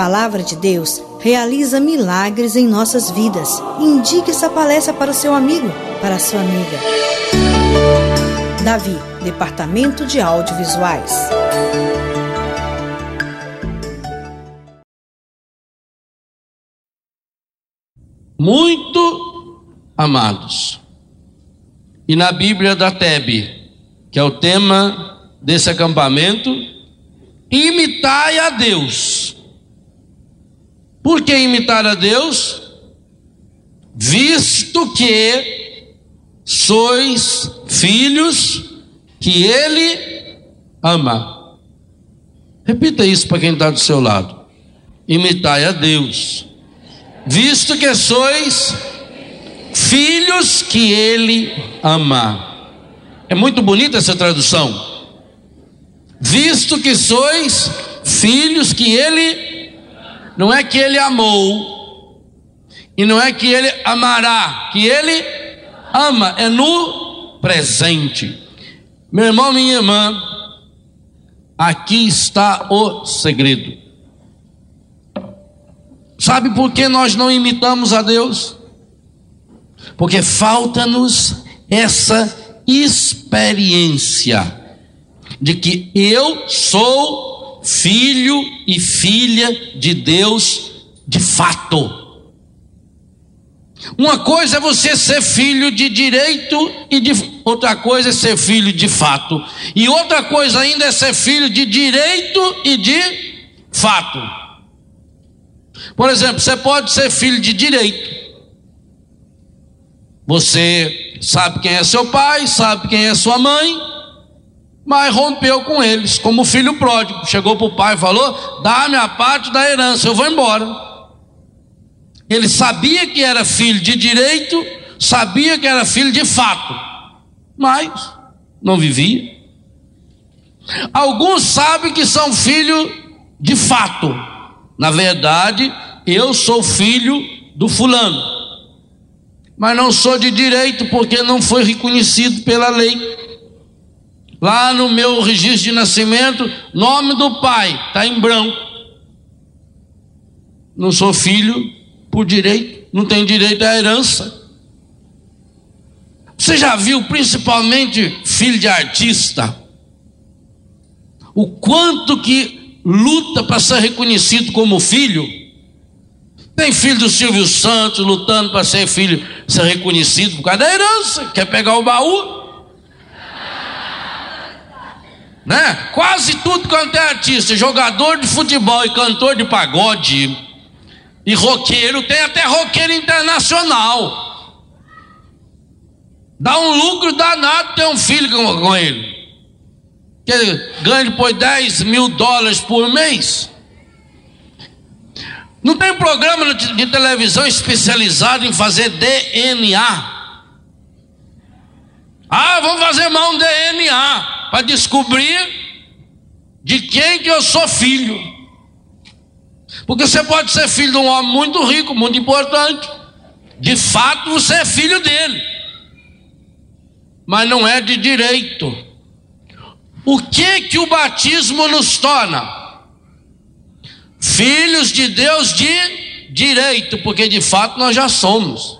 palavra de Deus realiza milagres em nossas vidas. Indique essa palestra para o seu amigo, para a sua amiga. Davi, Departamento de Audiovisuais. Muito amados. E na Bíblia da Tebe, que é o tema desse acampamento, imitai a Deus. Por que imitar a Deus? Visto que sois filhos que Ele ama. Repita isso para quem está do seu lado. Imitai a Deus, visto que sois filhos que Ele ama. É muito bonita essa tradução visto que sois filhos que ele, não é que ele amou, e não é que ele amará, que ele ama, é no presente. Meu irmão, minha irmã, aqui está o segredo. Sabe por que nós não imitamos a Deus? Porque falta-nos essa experiência de que eu sou filho e filha de Deus de fato. Uma coisa é você ser filho de direito e de outra coisa é ser filho de fato. E outra coisa ainda é ser filho de direito e de fato. Por exemplo, você pode ser filho de direito. Você sabe quem é seu pai, sabe quem é sua mãe, mas rompeu com eles, como filho pródigo. Chegou para o pai e falou: dá-me a parte da herança, eu vou embora. Ele sabia que era filho de direito, sabia que era filho de fato, mas não vivia. Alguns sabem que são filhos de fato. Na verdade, eu sou filho do fulano, mas não sou de direito porque não foi reconhecido pela lei. Lá no meu registro de nascimento, nome do pai está em branco. Não sou filho por direito, não tenho direito à herança. Você já viu, principalmente filho de artista, o quanto que luta para ser reconhecido como filho? Tem filho do Silvio Santos lutando para ser filho, ser reconhecido por causa da herança, quer pegar o baú né? Quase tudo quanto é artista, jogador de futebol e cantor de pagode e roqueiro, tem até roqueiro internacional. Dá um lucro danado ter um filho com, com ele. Que ele ganha depois 10 mil dólares por mês. Não tem programa de, de televisão especializado em fazer DNA. Ah, vamos fazer um DNA para descobrir de quem que eu sou filho. Porque você pode ser filho de um homem muito rico, muito importante. De fato, você é filho dele. Mas não é de direito. O que que o batismo nos torna? Filhos de Deus de direito, porque de fato nós já somos.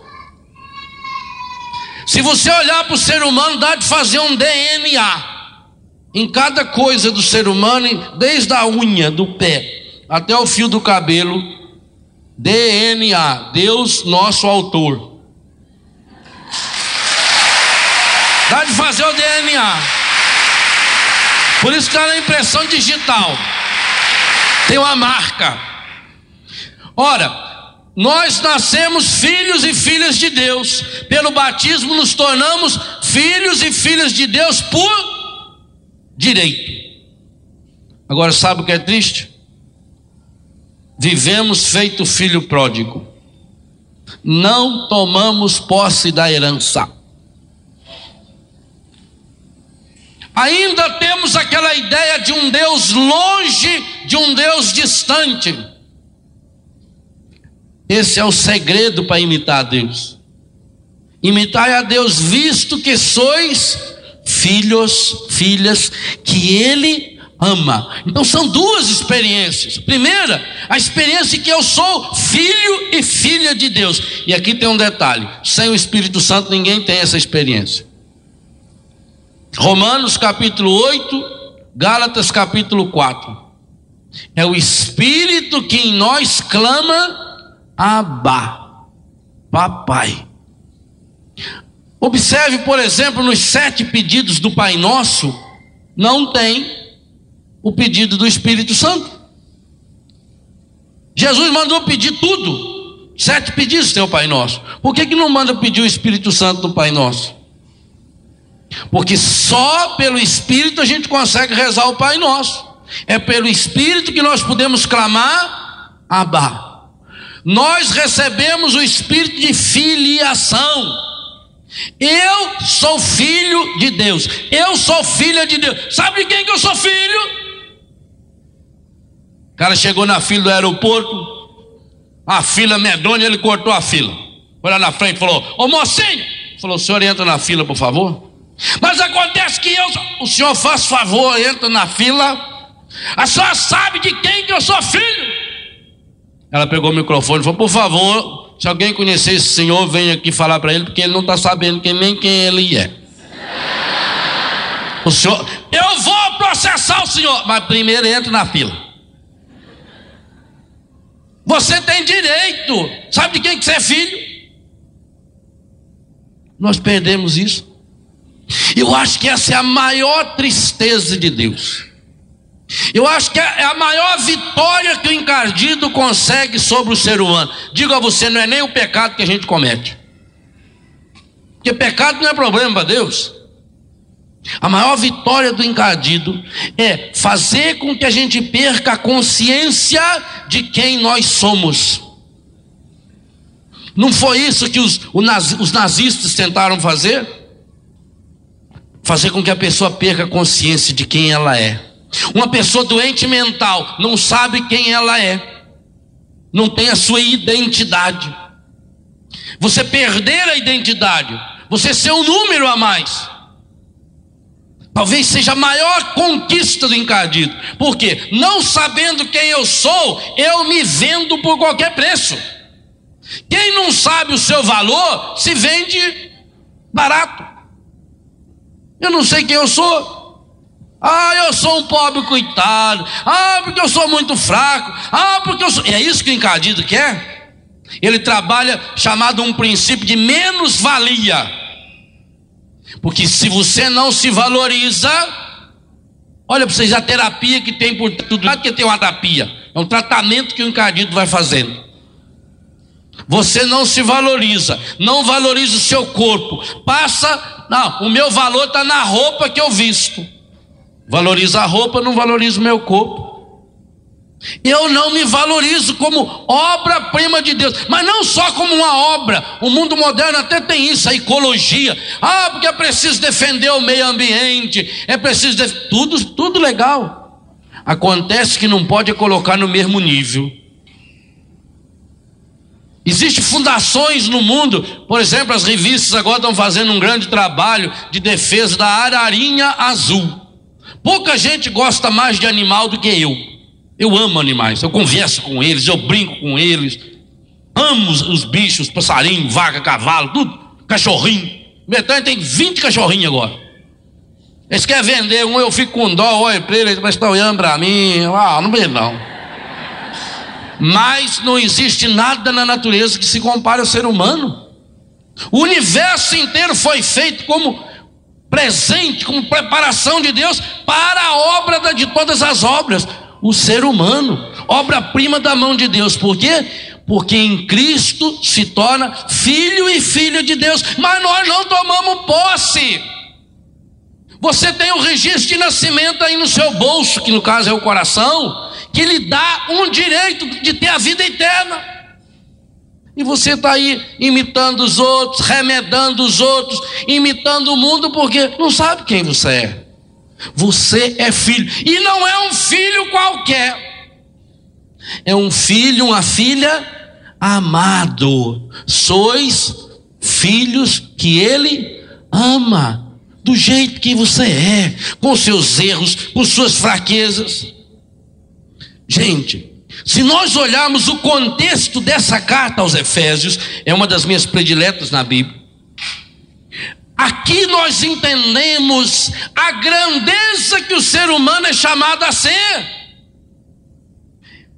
Se você olhar para o ser humano, dá de fazer um DNA. Em cada coisa do ser humano, desde a unha do pé até o fio do cabelo, DNA, Deus nosso autor. Dá de fazer o DNA. Por isso que está na impressão digital. Tem uma marca. Ora, nós nascemos filhos e filhas de Deus. Pelo batismo nos tornamos filhos e filhas de Deus por direito. Agora, sabe o que é triste? Vivemos feito filho pródigo, não tomamos posse da herança. Ainda temos aquela ideia de um Deus longe, de um Deus distante. Esse é o segredo para imitar a Deus. Imitai a Deus, visto que sois filhos, filhas que ele ama. Então são duas experiências. Primeira, a experiência que eu sou filho e filha de Deus. E aqui tem um detalhe: sem o Espírito Santo ninguém tem essa experiência. Romanos capítulo 8, Gálatas capítulo 4. É o Espírito que em nós clama, Abba, Papai. Observe, por exemplo, nos sete pedidos do Pai Nosso, não tem o pedido do Espírito Santo. Jesus mandou pedir tudo, sete pedidos tem o Pai Nosso. Por que, que não manda pedir o Espírito Santo do Pai Nosso? Porque só pelo Espírito a gente consegue rezar o Pai Nosso. É pelo Espírito que nós podemos clamar Abba. Nós recebemos o Espírito de filiação. Eu sou filho de Deus. Eu sou filha de Deus. Sabe de quem que eu sou filho? O cara chegou na fila do aeroporto, a fila medonha, ele cortou a fila. Foi lá na frente e falou: Ô mocinho, falou: o senhor entra na fila, por favor. Mas acontece que eu, o senhor faz favor, entra na fila. A senhora sabe de quem que eu sou filho? Ela pegou o microfone e falou: Por favor, se alguém conhecer esse senhor, venha aqui falar para ele, porque ele não está sabendo nem quem ele é. O senhor, eu vou processar o senhor, mas primeiro entre na fila. Você tem direito. Sabe de quem que você é filho? Nós perdemos isso. Eu acho que essa é a maior tristeza de Deus. Eu acho que é a maior vitória que o encardido consegue sobre o ser humano. Digo a você, não é nem o pecado que a gente comete. Porque pecado não é problema para Deus. A maior vitória do encardido é fazer com que a gente perca a consciência de quem nós somos. Não foi isso que os, os nazistas tentaram fazer? Fazer com que a pessoa perca a consciência de quem ela é. Uma pessoa doente mental não sabe quem ela é, não tem a sua identidade. Você perder a identidade, você ser um número a mais. Talvez seja a maior conquista do encardido. Porque não sabendo quem eu sou, eu me vendo por qualquer preço. Quem não sabe o seu valor se vende barato. Eu não sei quem eu sou. Ah, eu sou um pobre coitado. Ah, porque eu sou muito fraco. Ah, porque eu sou. É isso que o encardido quer? Ele trabalha chamado um princípio de menos-valia. Porque se você não se valoriza, olha para vocês a terapia que tem por tudo. É que tem uma terapia, é um tratamento que o encardido vai fazendo. Você não se valoriza, não valoriza o seu corpo. Passa, não, o meu valor está na roupa que eu visto. Valoriza a roupa, não valoriza o meu corpo. Eu não me valorizo como obra-prima de Deus, mas não só como uma obra. O mundo moderno até tem isso, a ecologia. Ah, porque é preciso defender o meio ambiente, é preciso def... tudo, tudo legal. Acontece que não pode colocar no mesmo nível. Existem fundações no mundo, por exemplo, as revistas agora estão fazendo um grande trabalho de defesa da ararinha azul. Pouca gente gosta mais de animal do que eu. Eu amo animais, eu converso com eles, eu brinco com eles. Amo os, os bichos, passarinho, vaca, cavalo, tudo. Cachorrinho. Betânia tem 20 cachorrinhos agora. Eles querem vender um, eu fico com dó, olha para ele, mas estão olhando para mim. Ah, não vê não. Mas não existe nada na natureza que se compare ao ser humano. O universo inteiro foi feito como presente, como preparação de Deus para a obra de todas as obras, o ser humano, obra-prima da mão de Deus. Por quê? Porque em Cristo se torna filho e filha de Deus, mas nós não tomamos posse. Você tem o registro de nascimento aí no seu bolso, que no caso é o coração, que lhe dá um direito de ter a vida eterna. E você está aí imitando os outros, remedando os outros, imitando o mundo, porque não sabe quem você é. Você é filho, e não é um filho qualquer, é um filho, uma filha amado. Sois filhos que ele ama. do jeito que você é, com seus erros, com suas fraquezas. Gente, se nós olharmos o contexto dessa carta aos Efésios, é uma das minhas prediletas na Bíblia. Aqui nós entendemos a grandeza que o ser humano é chamado a ser.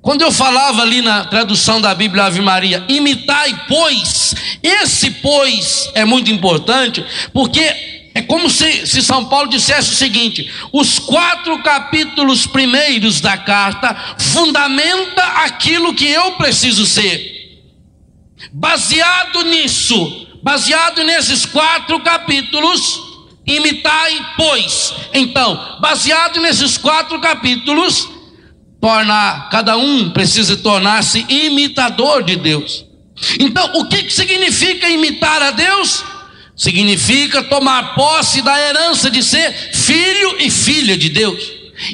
Quando eu falava ali na tradução da Bíblia Ave Maria, imitai, pois, esse pois é muito importante, porque é como se, se São Paulo dissesse o seguinte: os quatro capítulos primeiros da carta fundamenta aquilo que eu preciso ser. Baseado nisso, baseado nesses quatro capítulos, imitai, pois. Então, baseado nesses quatro capítulos, tornar, cada um precisa tornar-se imitador de Deus. Então, o que, que significa imitar a Deus? Significa tomar posse da herança de ser filho e filha de Deus.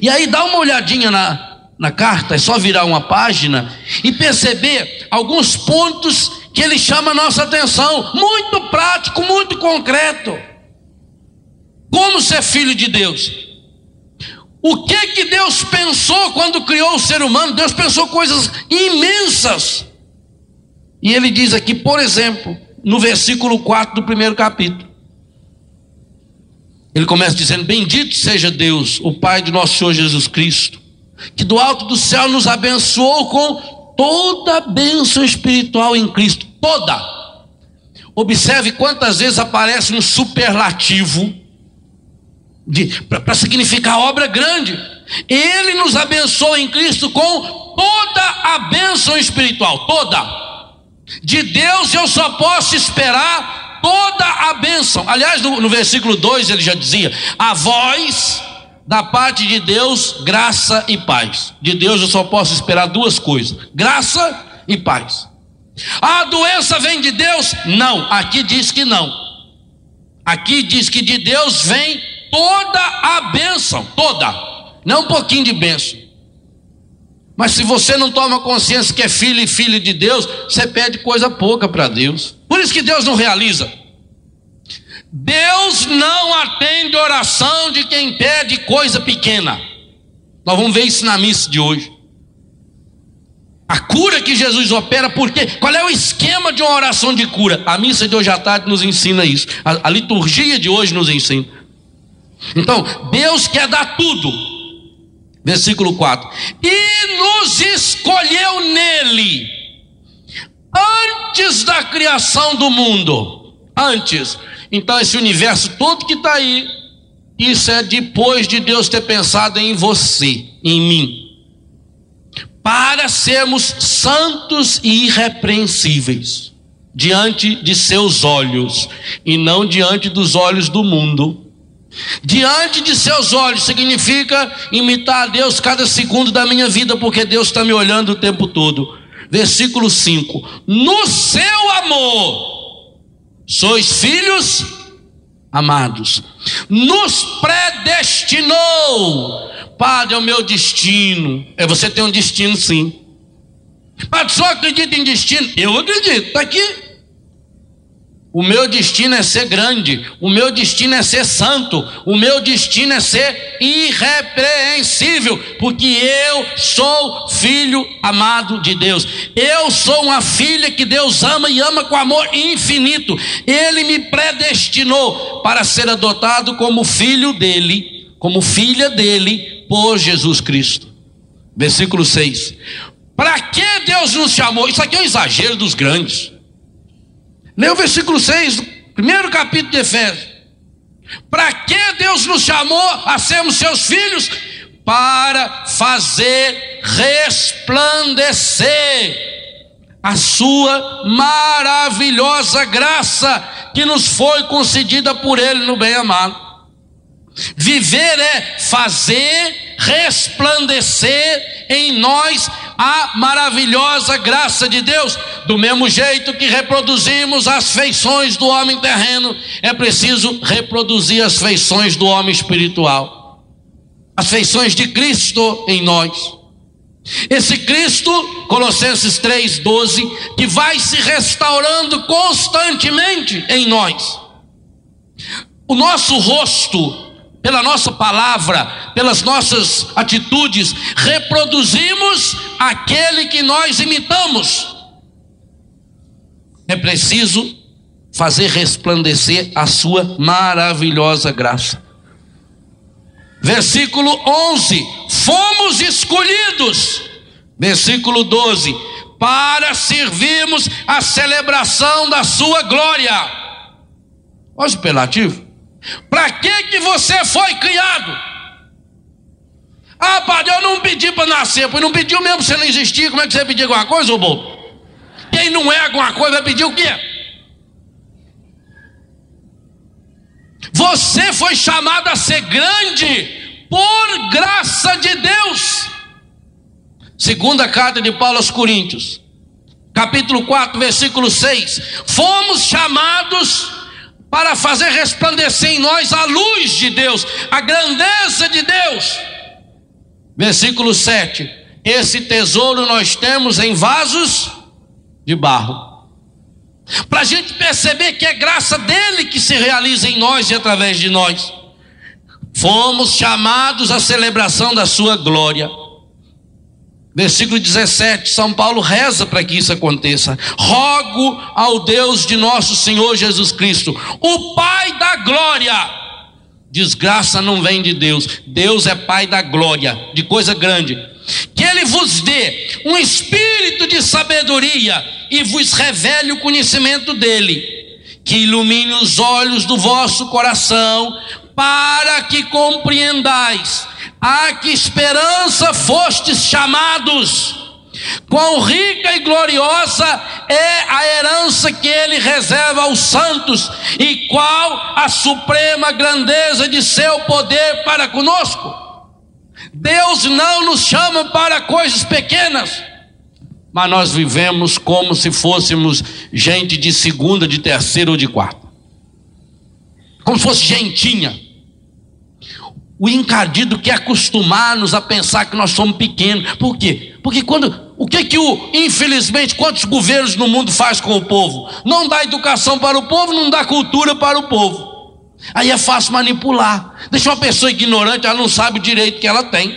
E aí dá uma olhadinha na, na carta, é só virar uma página e perceber alguns pontos que ele chama a nossa atenção, muito prático, muito concreto. Como ser filho de Deus? O que que Deus pensou quando criou o ser humano? Deus pensou coisas imensas. E ele diz aqui, por exemplo, no versículo 4 do primeiro capítulo. Ele começa dizendo: Bendito seja Deus, o Pai de nosso Senhor Jesus Cristo, que do alto do céu nos abençoou com toda a bênção espiritual em Cristo. Toda. Observe quantas vezes aparece um superlativo para significar obra grande. Ele nos abençoou em Cristo com toda a bênção espiritual, toda. De Deus eu só posso esperar toda a bênção. Aliás, no, no versículo 2 ele já dizia: A voz da parte de Deus, graça e paz. De Deus eu só posso esperar duas coisas: graça e paz. A doença vem de Deus? Não, aqui diz que não. Aqui diz que de Deus vem toda a bênção, toda, não um pouquinho de bênção. Mas se você não toma consciência que é filho e filha de Deus, você pede coisa pouca para Deus. Por isso que Deus não realiza. Deus não atende oração de quem pede coisa pequena. Nós vamos ver isso na missa de hoje. A cura que Jesus opera, porque qual é o esquema de uma oração de cura? A missa de hoje à tarde nos ensina isso. A, a liturgia de hoje nos ensina. Então, Deus quer dar tudo. Versículo 4: E nos escolheu nele, antes da criação do mundo. Antes. Então, esse universo todo que está aí, isso é depois de Deus ter pensado em você, em mim. Para sermos santos e irrepreensíveis diante de seus olhos, e não diante dos olhos do mundo Diante de seus olhos significa imitar a Deus cada segundo da minha vida, porque Deus está me olhando o tempo todo. Versículo 5: No seu amor, sois filhos amados, nos predestinou. Padre, é o meu destino. É você tem um destino, sim. Padre, só acredita em destino? Eu acredito, está aqui. O meu destino é ser grande, o meu destino é ser santo, o meu destino é ser irrepreensível, porque eu sou filho amado de Deus. Eu sou uma filha que Deus ama e ama com amor infinito. Ele me predestinou para ser adotado como filho dele, como filha dele, por Jesus Cristo. Versículo 6. Para que Deus nos chamou? Isso aqui é um exagero dos grandes. Lê o versículo 6 do primeiro capítulo de Efésios. Para que Deus nos chamou a sermos seus filhos? Para fazer resplandecer a sua maravilhosa graça que nos foi concedida por Ele no bem-amado. Viver é fazer resplandecer em nós a maravilhosa graça de Deus. Do mesmo jeito que reproduzimos as feições do homem terreno, é preciso reproduzir as feições do homem espiritual. As feições de Cristo em nós. Esse Cristo, Colossenses 3,12, que vai se restaurando constantemente em nós. o nosso rosto, pela nossa palavra, pelas nossas atitudes, reproduzimos aquele que nós imitamos. É preciso fazer resplandecer a sua maravilhosa graça. Versículo 11: Fomos escolhidos. Versículo 12: Para servirmos a celebração da sua glória. Olha o superlativo. Para que que você foi criado? Ah, padre, eu não pedi para nascer, pois não pediu mesmo, você não existia, como é que você vai pedir alguma coisa, ô bobo? Quem não é alguma coisa vai pedir o quê? Você foi chamado a ser grande por graça de Deus. Segunda carta de Paulo aos Coríntios, capítulo 4, versículo 6. Fomos chamados para fazer resplandecer em nós a luz de Deus, a grandeza de Deus. Versículo 7. Esse tesouro nós temos em vasos de barro. Para a gente perceber que é graça dele que se realiza em nós e através de nós. Fomos chamados à celebração da sua glória. Versículo 17, São Paulo reza para que isso aconteça. Rogo ao Deus de nosso Senhor Jesus Cristo, o Pai da glória. Desgraça não vem de Deus, Deus é Pai da glória, de coisa grande. Que Ele vos dê um espírito de sabedoria e vos revele o conhecimento dEle, que ilumine os olhos do vosso coração, para que compreendais a que esperança fostes chamados. Quão rica e gloriosa é a herança que ele reserva aos santos, e qual a suprema grandeza de seu poder para conosco. Deus não nos chama para coisas pequenas, mas nós vivemos como se fôssemos gente de segunda, de terceira ou de quarta, como se fosse gentinha. O encardido quer acostumar-nos a pensar que nós somos pequenos. Por quê? Porque quando o que que o infelizmente quantos governos no mundo faz com o povo? Não dá educação para o povo, não dá cultura para o povo. Aí é fácil manipular. Deixa uma pessoa ignorante, ela não sabe o direito que ela tem.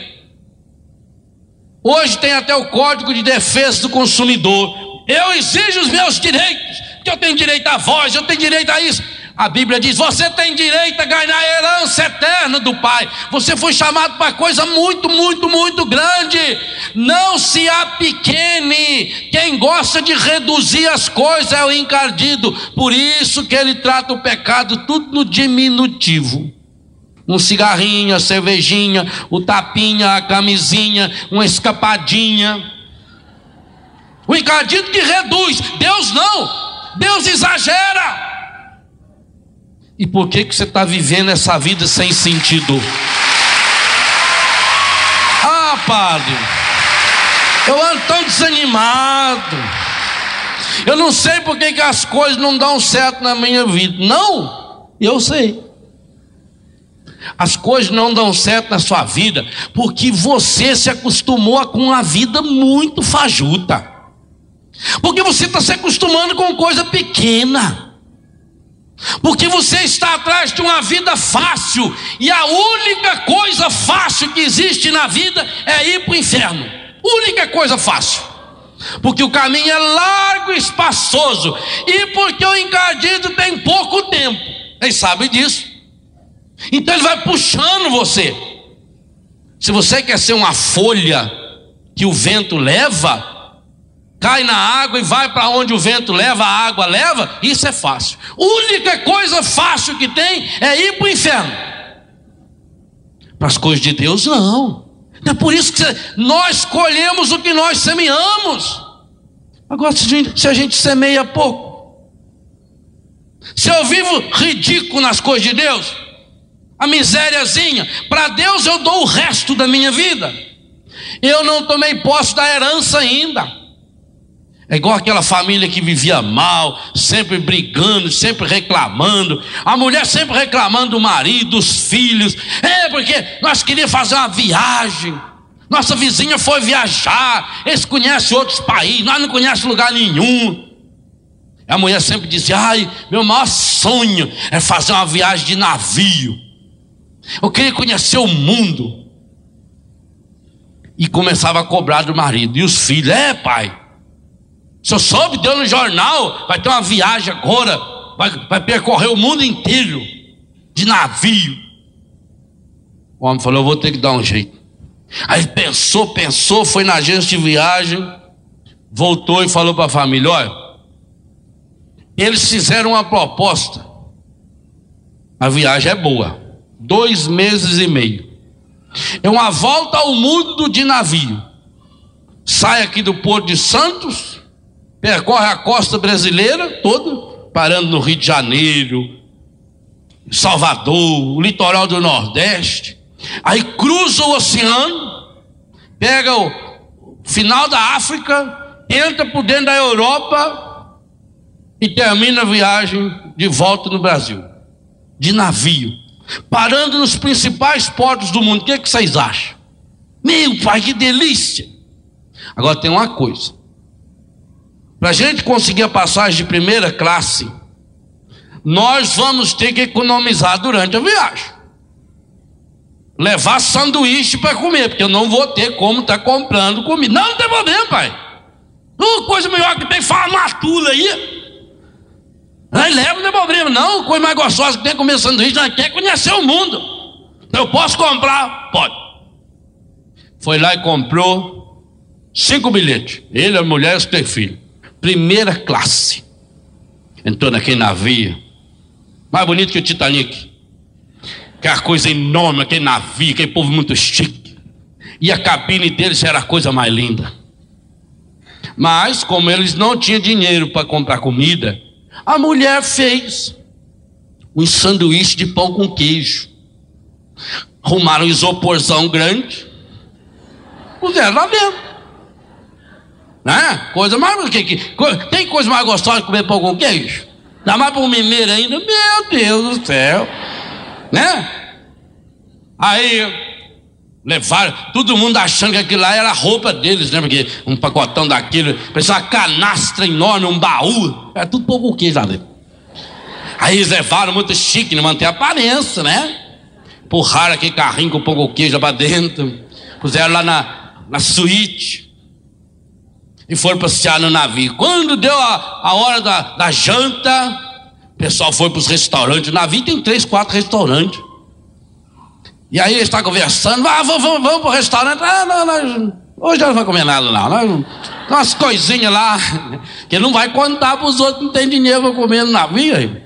Hoje tem até o Código de Defesa do Consumidor. Eu exijo os meus direitos, que eu tenho direito à voz, eu tenho direito a isso. A Bíblia diz: você tem direito a ganhar a herança eterna do Pai. Você foi chamado para coisa muito, muito, muito grande. Não se apequene. Quem gosta de reduzir as coisas é o encardido. Por isso que ele trata o pecado tudo no diminutivo. Um cigarrinho, a cervejinha, o tapinha, a camisinha, uma escapadinha. O encardido que reduz, Deus não. Deus exagera. E por que, que você está vivendo essa vida sem sentido? Ah, padre, eu ando tão desanimado. Eu não sei por que, que as coisas não dão certo na minha vida. Não, eu sei. As coisas não dão certo na sua vida porque você se acostumou com uma vida muito fajuta. Porque você está se acostumando com coisa pequena. Porque você está atrás de uma vida fácil, e a única coisa fácil que existe na vida é ir para o inferno. Única coisa fácil. Porque o caminho é largo e espaçoso, e porque o encardido tem pouco tempo. Ele sabe disso. Então ele vai puxando você. Se você quer ser uma folha que o vento leva, cai na água e vai para onde o vento leva, a água leva, isso é fácil. Única coisa fácil que tem é ir para o inferno. Para as coisas de Deus, não. É por isso que nós colhemos o que nós semeamos. Agora, se a gente, semeia pouco, se eu vivo ridículo nas coisas de Deus, a misériazinha, para Deus eu dou o resto da minha vida. Eu não tomei posse da herança ainda. É igual aquela família que vivia mal, sempre brigando, sempre reclamando. A mulher sempre reclamando do marido, dos filhos. É porque nós queríamos fazer uma viagem. Nossa vizinha foi viajar. Eles conhecem outros países, nós não conhecemos lugar nenhum. A mulher sempre dizia: Ai, meu maior sonho é fazer uma viagem de navio. Eu queria conhecer o mundo. E começava a cobrar do marido. E os filhos: É, pai. O senhor soube, deu no jornal, vai ter uma viagem agora, vai, vai percorrer o mundo inteiro de navio. O homem falou: Eu vou ter que dar um jeito. Aí pensou, pensou, foi na agência de viagem, voltou e falou para a família: Olha, eles fizeram uma proposta. A viagem é boa, dois meses e meio. É uma volta ao mundo de navio. Sai aqui do Porto de Santos, percorre a costa brasileira toda, parando no Rio de Janeiro, Salvador, o litoral do Nordeste. Aí cruza o oceano, pega o final da África, entra por dentro da Europa e termina a viagem de volta no Brasil, de navio, parando nos principais portos do mundo. O que, é que vocês acham? Meu pai, que delícia! Agora tem uma coisa: para a gente conseguir a passagem de primeira classe, nós vamos ter que economizar durante a viagem levar sanduíche para comer, porque eu não vou ter como estar tá comprando comida. Não, não tem problema, pai. Uh, coisa melhor que tem farmatura aí. Aí leva, não tem problema, não. Coisa mais gostosa que tem é comer sanduíche, nós quer conhecer o mundo. Eu posso comprar? Pode. Foi lá e comprou cinco bilhetes. Ele, a mulher e os três filhos. Primeira classe. Entrou naquele navio. Mais bonito que o Titanic aquela coisa enorme, aquele navio, aquele povo muito chique. E a cabine deles era a coisa mais linda. Mas, como eles não tinham dinheiro para comprar comida, a mulher fez um sanduíche de pão com queijo. Arrumaram um isoporzão grande, puseram lá dentro. Né? Coisa mais. Que, que, tem coisa mais gostosa de comer pão com queijo? Dá mais para um mineiro ainda? Meu Deus do céu né? Aí levaram, todo mundo achando que aquilo lá era a roupa deles, né? Porque um pacotão daquilo, parecia uma canastra enorme, um baú, era tudo pouco queijo lá dentro. Aí eles levaram muito chique, não né? manter a aparência, né? Empurraram aquele carrinho com pouco queijo para dentro, puseram lá na, na suíte e foram passear no navio. Quando deu a, a hora da, da janta, pessoal foi para os restaurantes. Na vida tem três, quatro restaurantes. E aí ele está conversando, ah, vamos, vamos, vamos para o restaurante. Ah, não, não, hoje não vai comer nada, não. Nós, umas coisinhas lá, que não vai contar para os outros não tem dinheiro para comer no navio.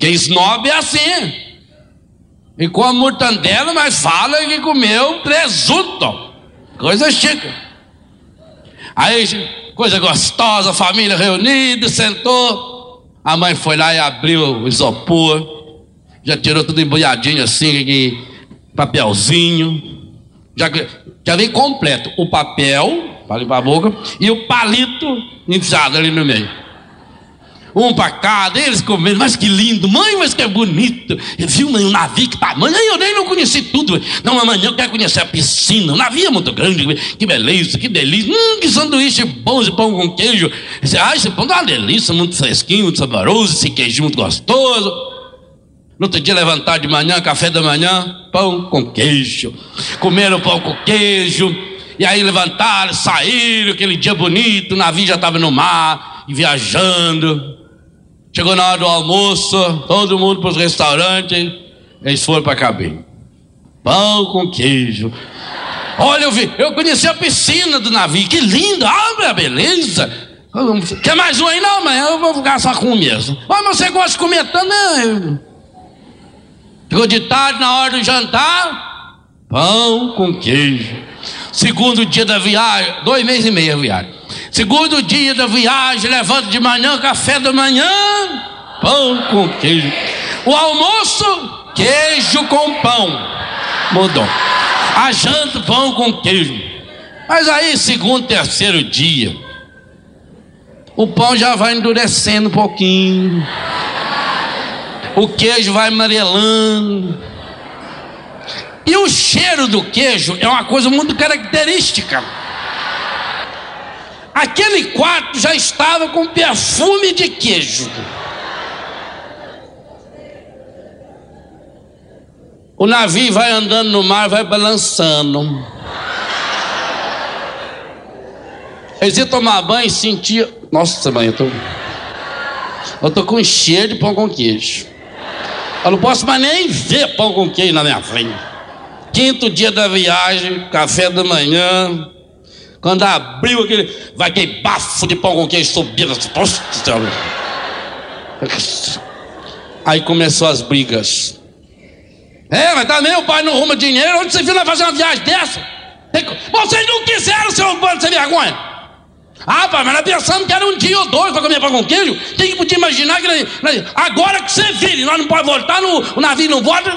Que snob é assim. E com a mortandela, mas fala que comeu presunto. Coisa chica. Aí, coisa gostosa, família reunida, sentou. A mãe foi lá e abriu o isopor, já tirou tudo embrulhadinho assim, papelzinho. Já, já veio completo o papel, para limpar a boca, e o palito enfiado ali no meio um para cada, eles comendo, mas que lindo, mãe, mas que bonito. Eu vi um navio que tamanho, eu nem não conheci tudo. Não, amanhã eu quero conhecer a piscina, o navio é muito grande, que beleza, que delícia. Hum, que sanduíche bom, esse pão com queijo. Ah, esse pão é uma delícia, muito fresquinho, muito saboroso, esse queijo muito gostoso. No outro dia levantar de manhã, café da manhã, pão com queijo. Comeram pão com queijo. E aí levantaram, saíram, aquele dia bonito, o navio já estava no mar, viajando. Chegou na hora do almoço, todo mundo para os restaurantes, eles foram para a cabine. Pão com queijo. Olha, eu vi, eu conheci a piscina do navio, que linda, ah, beleza. Quer mais um aí? Não, mas eu vou ficar só com o mesmo. Mas você gosta de comer tanto? Chegou de tarde, na hora do jantar, pão com queijo. Segundo dia da viagem, dois meses e meio a viagem. Segundo dia da viagem, levanta de manhã, café da manhã, pão com queijo. O almoço, queijo com pão. Mudou. A janta, pão com queijo. Mas aí, segundo, terceiro dia, o pão já vai endurecendo um pouquinho. O queijo vai amarelando. E o cheiro do queijo é uma coisa muito característica. Aquele quarto já estava com perfume de queijo. O navio vai andando no mar, vai balançando. Eles iam tomar banho e sentia. Nossa, mãe, eu tô. Eu tô com cheiro de pão com queijo. Eu não posso mais nem ver pão com queijo na minha frente. Quinto dia da viagem, café da manhã. Quando abriu aquele. Vai aquele bafo de pão com queijo subindo. Aí começou as brigas. É, mas também o pai não arruma dinheiro. Onde você viu nós fazer uma viagem dessa? Vocês não quiseram, seu bando sem vergonha. Ah, pai, mas nós pensamos que era um dia ou dois para comer pão com queijo. Quem que podia imaginar que agora que você vira, nós não podemos voltar, no, o navio não volta.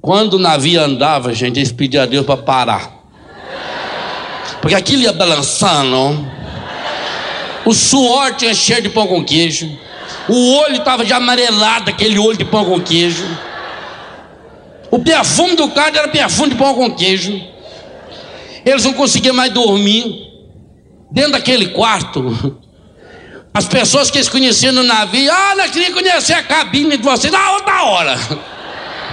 Quando o navio andava, gente, eles pediam a Deus para parar. Porque aquilo ia balançando. O suor tinha cheiro de pão com queijo. O olho estava de amarelado, aquele olho de pão com queijo. O perfume do carro era perfume de pão com queijo. Eles não conseguiam mais dormir. Dentro daquele quarto, as pessoas que eles conheciam no navio, ah, nós queríamos conhecer a cabine de vocês, na outra hora.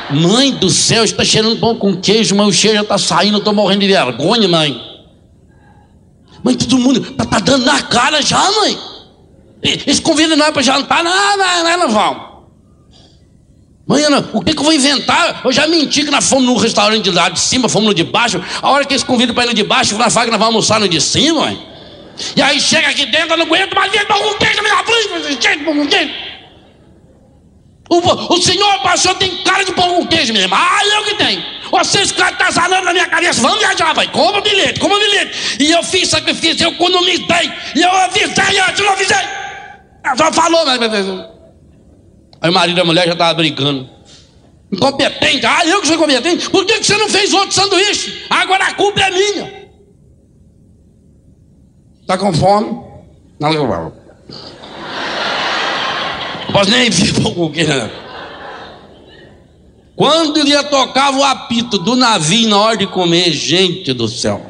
Mãe do céu, está cheirando pão com queijo, mas o cheiro já está saindo, eu estou morrendo de vergonha, mãe. Mãe, todo mundo está tá dando na cara já, mãe. Eles convidam nós para jantar, não, não, não, não vão. Mãe, o que, que, eu vou inventar? Eu já menti que nós fomos no restaurante lá de cima, fomos no de baixo. A hora que eles convidam para ir no de baixo, falam que nós vamos almoçar no de cima, mãe. E aí chega aqui dentro, eu não aguento mais ver com queijo na minha frente. O, o senhor pastor tem cara de pão com queijo mesmo. Ah, eu que tenho. Vocês caras estão zanando na minha cabeça. Vamos viajar, vai. Compra bilhete, compra bilhete. E eu fiz sacrifício, eu economizei. E eu avisei antes, não avisei. Ela só falou, mas. Aí o marido e a mulher já estavam brigando. Incompetente. Ah, eu que sou incompetente. Por que, que você não fez outro sanduíche? Agora a culpa é minha. Está com fome? Não, não posso nem vir com quem não. Quando ele tocava o apito do navio na hora de comer, gente do céu.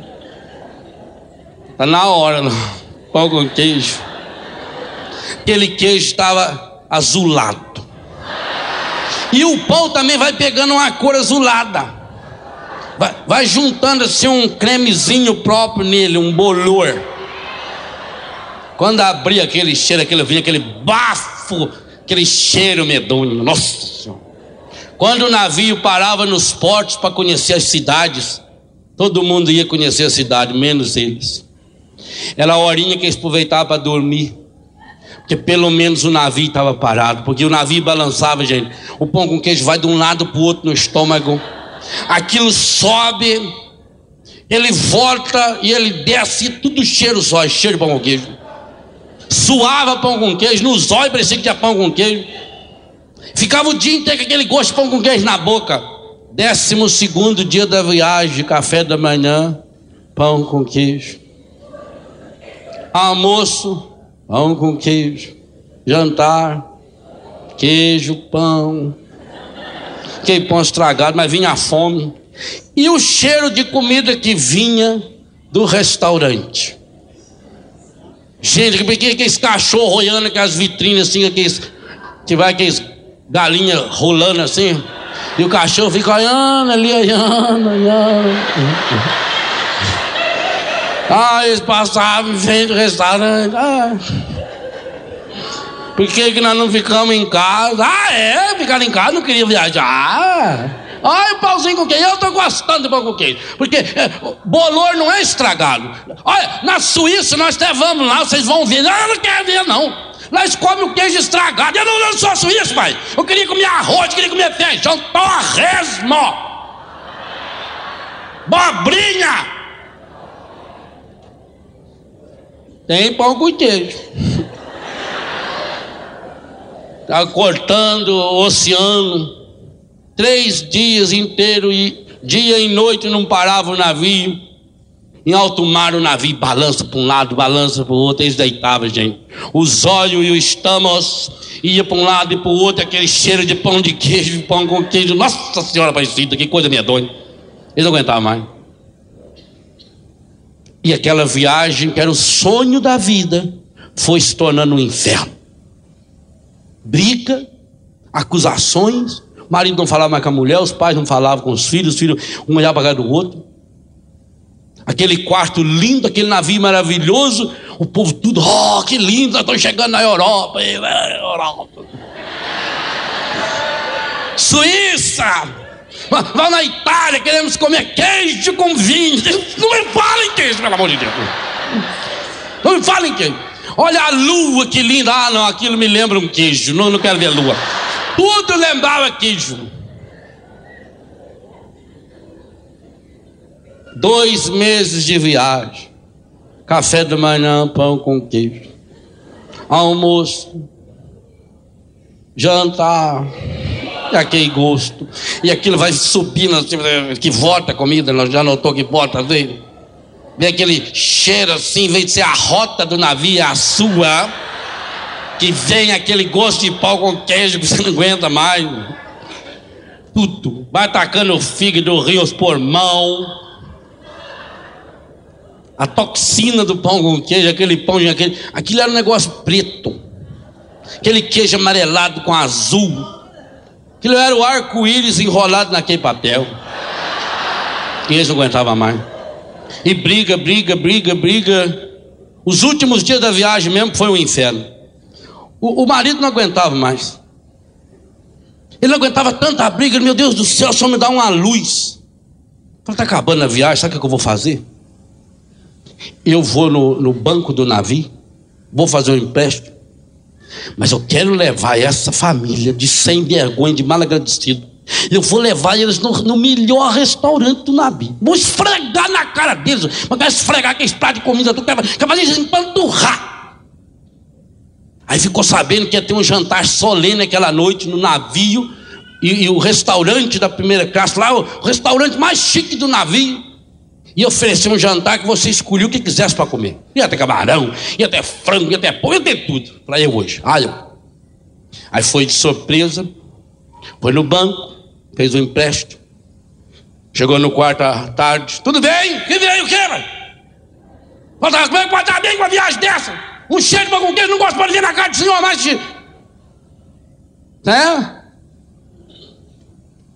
Está na hora, não. Pão com queijo. Aquele queijo estava azulado. E o pão também vai pegando uma cor azulada. Vai, vai juntando assim um cremezinho próprio nele, um bolor. Quando abria aquele cheiro, aquele vinho, aquele bafo, aquele cheiro medonho. Nossa Senhora. Quando o navio parava nos portos para conhecer as cidades, todo mundo ia conhecer a cidade, menos eles. Era a horinha que eles aproveitavam para dormir. Porque pelo menos o navio estava parado. Porque o navio balançava, gente. O pão com queijo vai de um lado para o outro no estômago. Aquilo sobe, ele volta e ele desce, tudo cheiro só, cheiro de pão com queijo. Suava pão com queijo, nos olhos parecia que tinha pão com queijo. Ficava o dia inteiro com aquele gosto de pão com queijo na boca. Décimo segundo dia da viagem, café da manhã, pão com queijo. Almoço, pão com queijo. Jantar, queijo, pão. Aquele pão estragado, mas vinha a fome. E o cheiro de comida que vinha do restaurante. Gente, que que aqueles cachorros olhando aquelas vitrines assim, aqueles, que vai aqueles galinha rolando assim. E o cachorro fica olhando ali, olhando, olhando. Ah, eles passavam em frente do restaurante. Ah. Por que, que nós não ficamos em casa? Ah, é? Ficar em casa, não queria viajar. Olha o pãozinho com queijo, eu estou gostando de pão com queijo. Porque é, bolor não é estragado. Olha, na Suíça nós até vamos lá, vocês vão ver. Eu não quero ver, não. Nós comemos o queijo estragado. Eu não, não sou suíço, pai. Eu queria comer arroz, queria comer feijão, torresmo. Bobrinha. Tem pão com queijo. Está cortando o oceano. Três dias inteiros, dia e noite não parava o navio. Em alto mar o navio balança para um lado, balança para o outro, eles deitavam, gente. Os olhos e o estamos ia para um lado e para o outro, aquele cheiro de pão de queijo, pão com queijo. Nossa Senhora Aparecida, que coisa medonha. Eles não aguentavam mais. E aquela viagem, que era o sonho da vida, foi se tornando um inferno. Briga, acusações, o marido não falava mais com a mulher, os pais não falavam com os filhos, os filhos um olhava para do outro. Aquele quarto lindo, aquele navio maravilhoso, o povo tudo, oh, que lindo, estão chegando na Europa. Europa. Suíça, vá na Itália, queremos comer queijo com vinho. Não me falem queijo, pelo amor de Deus. Não me falem queijo. Olha a lua, que linda. Ah, não, aquilo me lembra um queijo. Não, não quero ver a lua. Tudo lembrava queijo. Dois meses de viagem. Café da manhã, pão com queijo. Almoço. Jantar. E aquele gosto. E aquilo vai subindo, assim, que volta a comida, já notou que volta dele. Vem aquele cheiro assim, vem de ser a rota do navio, a sua que vem aquele gosto de pau com queijo que você não aguenta mais. Tudo. Vai atacando o fígado, o rio, os mão. A toxina do pão com queijo, aquele pão, aquele, aquilo era um negócio preto. Aquele queijo amarelado com azul. Aquilo era o arco-íris enrolado naquele papel. Eles não aguentavam mais. E briga, briga, briga, briga. Os últimos dias da viagem mesmo foi um inferno. O, o marido não aguentava mais. Ele não aguentava tanta briga. Meu Deus do céu, só me dá uma luz. Está acabando a viagem, sabe o que eu vou fazer? Eu vou no, no banco do navio, vou fazer um empréstimo, mas eu quero levar essa família de sem vergonha, de mal agradecido. Eu vou levar eles no, no melhor restaurante do navio. Vou esfregar na cara deles. Mas esfregar aquele prato de comida, tu quer fazer isso empanturrar. Aí ficou sabendo que ia ter um jantar solene aquela noite no navio, e, e o restaurante da primeira classe, lá, o restaurante mais chique do navio, ia oferecer um jantar que você escolhia o que quisesse para comer. Ia ter camarão, ia ter frango, ia ter pão, ia ter tudo. Para eu hoje. Eu. Aí foi de surpresa, foi no banco, fez um empréstimo, chegou no quarto à tarde. Tudo bem? Que veio o quê, mano? Como é que pode estar bem com uma viagem dessa? Um cheiro de pão com queijo, não gosto de ver na cara do Senhor mais. Né?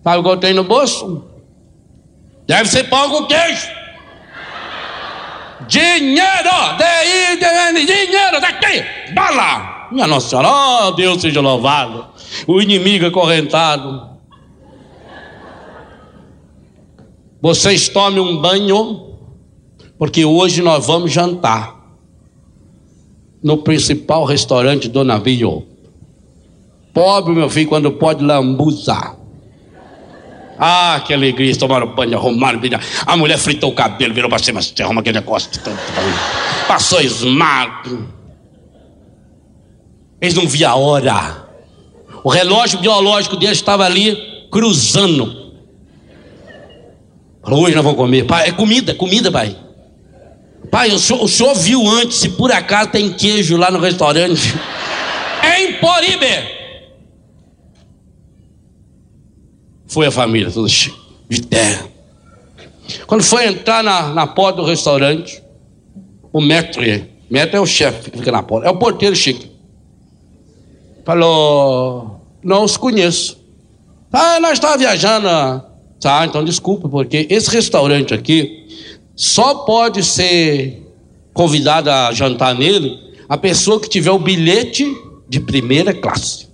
Sabe o que eu tenho no bolso? Deve ser pão com queijo. Dinheiro! D-I-D-N, dinheiro daqui! Bala! Minha Nossa Senhora, oh, Deus seja louvado. O inimigo acorrentado. Vocês tomem um banho, porque hoje nós vamos jantar no principal restaurante do navio. Pobre, meu filho, quando pode lambuzar. Ah, que alegria, tomaram banho, arrumaram, a mulher fritou o cabelo, virou para cima, você arruma aquele negócio, passou esmalte. Eles não viam a hora. O relógio biológico deles estava ali cruzando. Falou, hoje nós vamos comer. Pai, é comida, comida, pai. Pai, o senhor, o senhor viu antes se por acaso tem queijo lá no restaurante? em Poribe. Foi a família, toda de terra. Quando foi entrar na, na porta do restaurante, o maître, maître é o chefe que fica na porta, é o porteiro chique. Falou, não os conheço. Ah, nós estávamos viajando. Tá, então desculpa, porque esse restaurante aqui só pode ser convidada a jantar nele a pessoa que tiver o bilhete de primeira classe.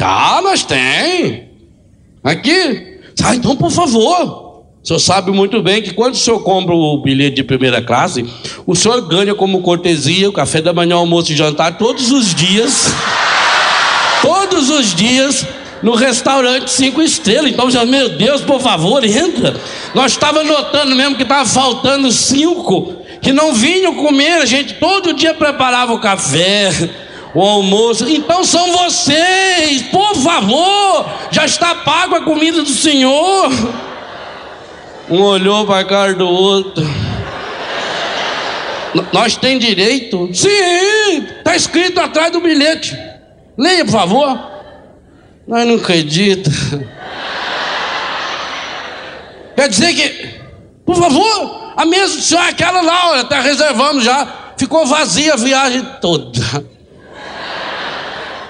Ah, mas tem. Aqui. Ah, então por favor. O senhor sabe muito bem que quando o senhor compra o bilhete de primeira classe, o senhor ganha como cortesia o café da manhã, almoço e jantar todos os dias. todos os dias no restaurante cinco estrelas. Então, já, meu Deus, por favor, entra. Nós estávamos notando mesmo que estava faltando cinco que não vinham comer. A gente todo dia preparava o café, o almoço. Então são vocês, por favor. Já está pago a comida do Senhor. Um olhou para a cara do outro. Nós tem direito? Sim, está escrito atrás do bilhete. Leia, por favor. Nós não acredita. Quer dizer que, por favor, a mesa do senhor é aquela lá, olha, até reservamos já. Ficou vazia a viagem toda.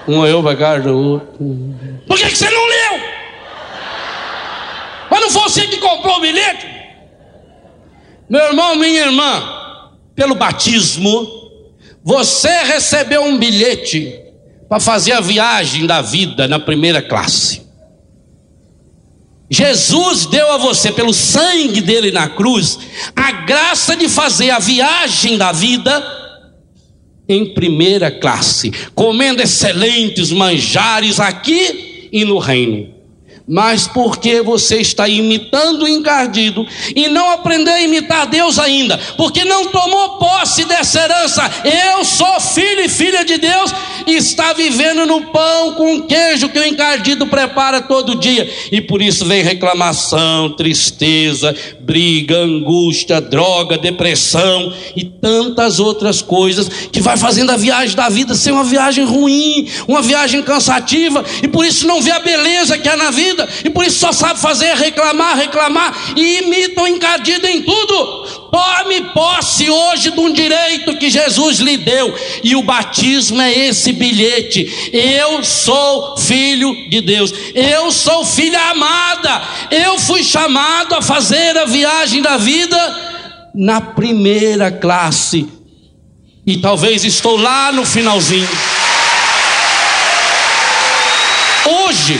Um para casa do outro. Por que, que você não leu? Mas não foi você que comprou o bilhete? Meu irmão, minha irmã, pelo batismo, você recebeu um bilhete para fazer a viagem da vida na primeira classe. Jesus deu a você, pelo sangue dele na cruz, a graça de fazer a viagem da vida em primeira classe, comendo excelentes manjares aqui e no reino. Mas porque você está imitando o encardido e não aprendeu a imitar Deus ainda, porque não tomou posse dessa herança. Eu sou filho e filha de Deus e está vivendo no pão com queijo que o encardido prepara todo dia, e por isso vem reclamação, tristeza, briga, angústia, droga, depressão e tantas outras coisas que vai fazendo a viagem da vida ser uma viagem ruim, uma viagem cansativa, e por isso não vê a beleza que há na vida. Vida e por isso só sabe fazer reclamar, reclamar. E imita o encardido em tudo. Tome posse hoje de um direito que Jesus lhe deu, e o batismo é esse bilhete. Eu sou filho de Deus, eu sou filha amada, eu fui chamado a fazer a viagem da vida na primeira classe, e talvez estou lá no finalzinho. Hoje,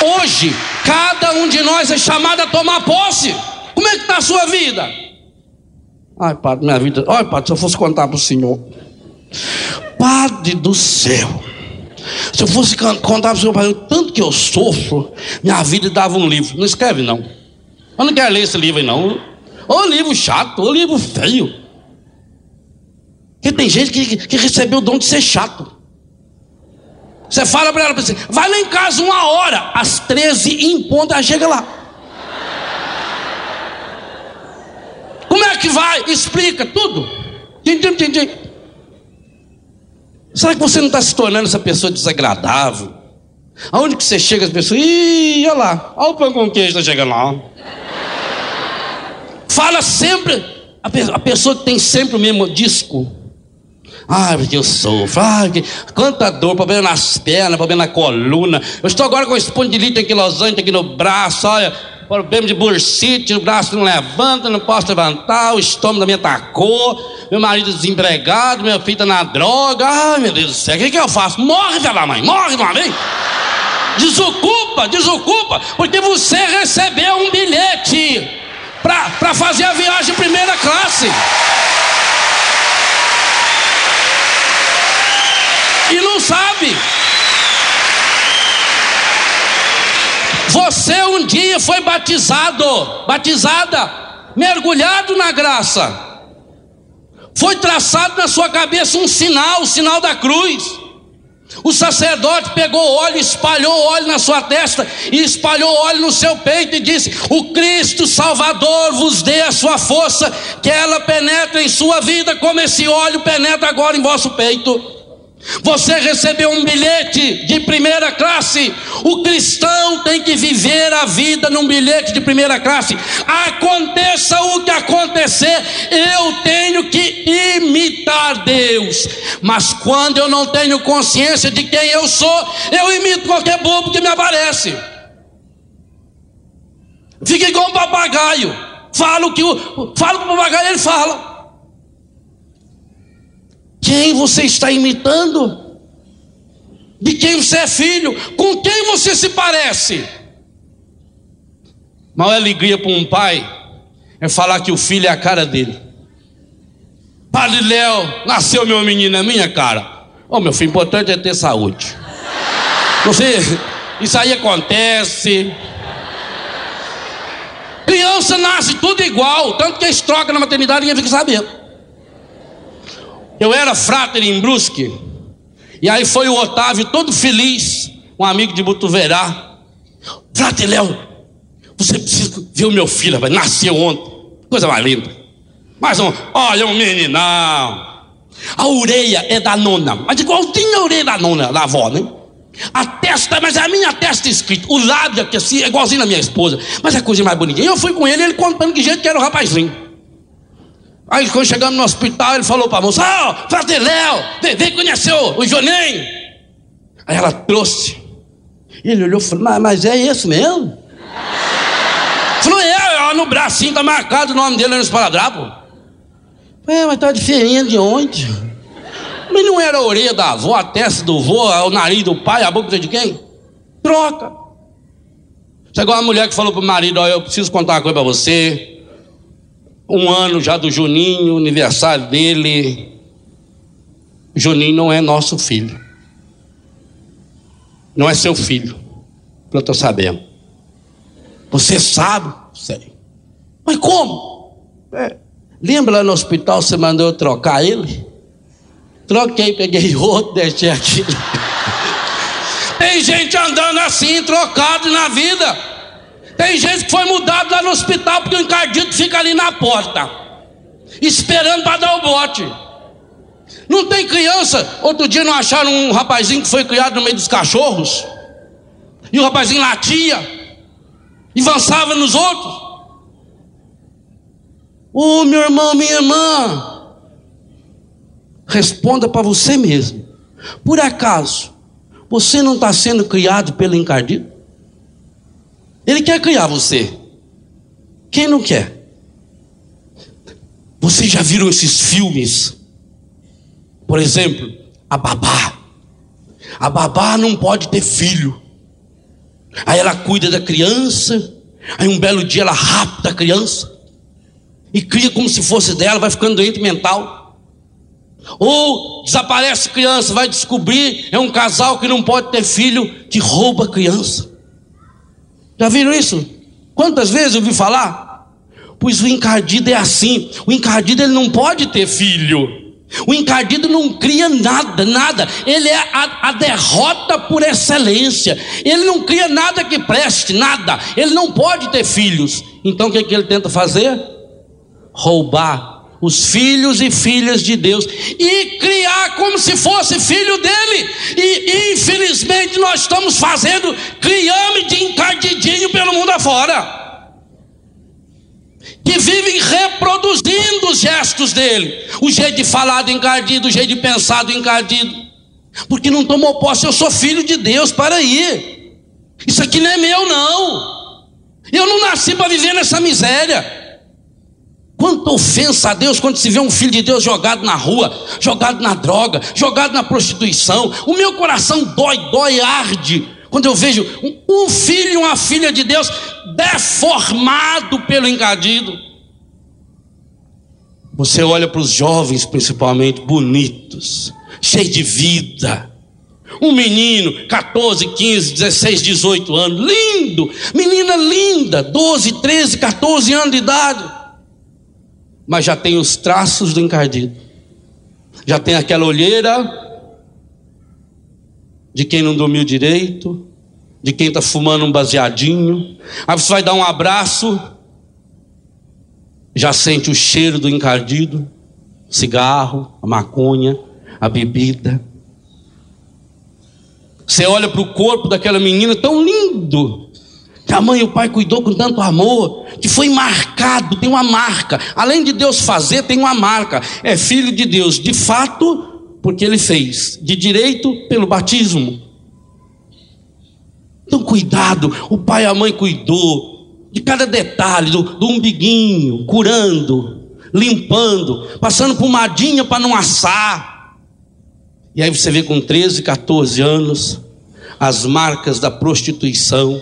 Hoje, cada um de nós é chamado a tomar posse. Como é que está a sua vida? Ai, Padre, minha vida. Olha, Padre, se eu fosse contar para o Senhor. Padre do céu. Se eu fosse contar para o Senhor, Padre, tanto que eu sofro, minha vida dava um livro. Não escreve, não. Eu não quero ler esse livro não. Ô livro chato, ô livro feio. Porque tem gente que, que recebeu o dom de ser chato. Você fala para ela assim, vai lá em casa uma hora, às 13 em ponto ela chega lá. Como é que vai? Explica tudo. Tim, tim, Será que você não está se tornando essa pessoa desagradável? Aonde que você chega, as pessoas, ih, olha lá, olha o pão com queijo está chegando lá. Fala sempre, a pessoa que tem sempre o mesmo disco. Ai, porque eu sofro. Ai, que, quanta dor, problema nas pernas, problema na coluna. Eu estou agora com espondilite anquilosante aqui no braço, olha. Problema de bursite, o braço não levanta, não posso levantar, o estômago também atacou, meu marido desempregado, meu filho está na droga. Ai, meu Deus do céu, o que, que eu faço? Morre, filha da mãe, morre de uma vez. Desocupa, desocupa, porque você recebeu um bilhete para fazer a viagem primeira classe. e não sabe. Você um dia foi batizado, batizada, mergulhado na graça. Foi traçado na sua cabeça um sinal, o sinal da cruz. O sacerdote pegou óleo, espalhou óleo na sua testa e espalhou óleo no seu peito e disse: O Cristo Salvador vos dê a sua força, que ela penetre em sua vida, como esse óleo penetra agora em vosso peito. Você recebeu um bilhete de primeira classe. O cristão tem que viver a vida num bilhete de primeira classe. Aconteça o que acontecer, eu tenho que imitar Deus. Mas quando eu não tenho consciência de quem eu sou, eu imito qualquer bobo que me aparece. Fica igual um papagaio. Falo que o, o papagaio, ele fala. Quem você está imitando? De quem você é filho? Com quem você se parece? Maior alegria para um pai é falar que o filho é a cara dele. Padre Léo, nasceu meu menino, é minha cara. Oh, meu filho, importante é ter saúde. Você, isso aí acontece. Criança nasce tudo igual, tanto que eles trocam na maternidade ninguém fica sabendo. Eu era frater em Brusque. E aí foi o Otávio todo feliz, um amigo de Butuverá. Frater Léo, você precisa ver o meu filho, rapaz, nasceu ontem. Coisa mais linda. Mais um, olha um meninão. A orelha é da nona, mas igualzinho a orelha da nona, da avó, né? A testa, mas é a minha testa escrita. O lábio aqui assim, é igualzinho na minha esposa. Mas é coisa mais bonitinha. Eu fui com ele, ele contando que jeito que era o rapazinho. Aí quando chegamos no hospital, ele falou para a moça: Ó, oh, Frate Léo, vem, vem conhecer o, o Jonem. Aí ela trouxe. Ele olhou e falou: mas, mas é isso mesmo? falou: é, ó, no bracinho tá marcado o nome dele no esparadrapo. É, mas tá diferente de onde? Mas não era a orelha da avó, a testa do avô, o nariz do pai, a boca de quem? Troca. Chegou uma mulher que falou pro marido: Ó, eu preciso contar uma coisa para você um ano já do Juninho, aniversário dele. Juninho não é nosso filho. Não é seu filho. Eu estou sabendo. Você sabe? Sei. Mas como? É. Lembra lá no hospital você mandou eu trocar ele? Troquei, peguei outro, deixei aqui. Tem gente andando assim, trocado na vida. Tem gente que foi mudado lá no hospital porque o encardido fica ali na porta, esperando para dar o bote. Não tem criança. Outro dia não acharam um rapazinho que foi criado no meio dos cachorros. E o rapazinho latia e avançava nos outros. Ô oh, meu irmão, minha irmã, responda para você mesmo. Por acaso, você não está sendo criado pelo encardido? Ele quer criar você. Quem não quer? Vocês já viram esses filmes? Por exemplo, a babá. A babá não pode ter filho. Aí ela cuida da criança. Aí um belo dia ela rapta a criança. E cria como se fosse dela, vai ficando doente mental. Ou desaparece criança, vai descobrir, é um casal que não pode ter filho, que rouba a criança. Já viram isso? Quantas vezes eu ouvi falar? Pois o encardido é assim. O encardido ele não pode ter filho. O encardido não cria nada, nada. Ele é a, a, derrota por excelência. Ele não cria nada que preste, nada. Ele não pode ter filhos. Então o que, é que ele tenta fazer? Roubar os filhos e filhas de Deus e criar como se fosse filho dele. E infelizmente nós estamos fazendo criame de encardidinho pelo mundo afora. Que vivem reproduzindo os gestos dele, o jeito de falar do encardido, o jeito de pensar do encardido, porque não tomou posse. Eu sou filho de Deus, para aí. Isso aqui não é meu, não. Eu não nasci para viver nessa miséria. Quanta ofensa a Deus quando se vê um filho de Deus jogado na rua, jogado na droga, jogado na prostituição. O meu coração dói, dói, arde. Quando eu vejo um filho e uma filha de Deus deformado pelo engadido. Você olha para os jovens, principalmente, bonitos, cheios de vida. Um menino, 14, 15, 16, 18 anos, lindo, menina linda, 12, 13, 14 anos de idade mas já tem os traços do encardido. Já tem aquela olheira de quem não dormiu direito, de quem está fumando um baseadinho. Aí você vai dar um abraço, já sente o cheiro do encardido, cigarro, a maconha, a bebida. Você olha para o corpo daquela menina tão lindo, que a mãe e o pai cuidou com tanto amor, que foi marcado, tem uma marca. Além de Deus fazer, tem uma marca. É filho de Deus, de fato, porque ele fez, de direito pelo batismo. Então, cuidado, o pai e a mãe cuidou de cada detalhe, do, do umbiguinho, curando, limpando, passando pomadinha para não assar. E aí você vê com 13, 14 anos as marcas da prostituição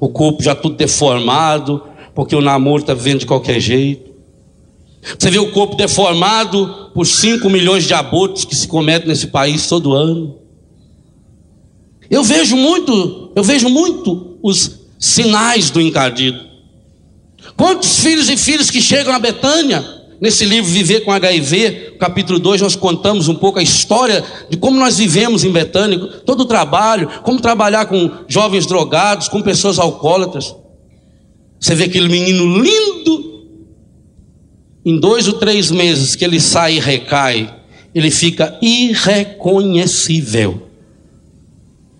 o corpo já tudo deformado, porque o namoro está vivendo de qualquer jeito. Você vê o corpo deformado por 5 milhões de abortos que se cometem nesse país todo ano. Eu vejo muito, eu vejo muito os sinais do encardido. Quantos filhos e filhas que chegam a Betânia Nesse livro Viver com HIV, capítulo 2, nós contamos um pouco a história de como nós vivemos em Betânia, todo o trabalho, como trabalhar com jovens drogados, com pessoas alcoólatras. Você vê aquele menino lindo, em dois ou três meses que ele sai e recai, ele fica irreconhecível.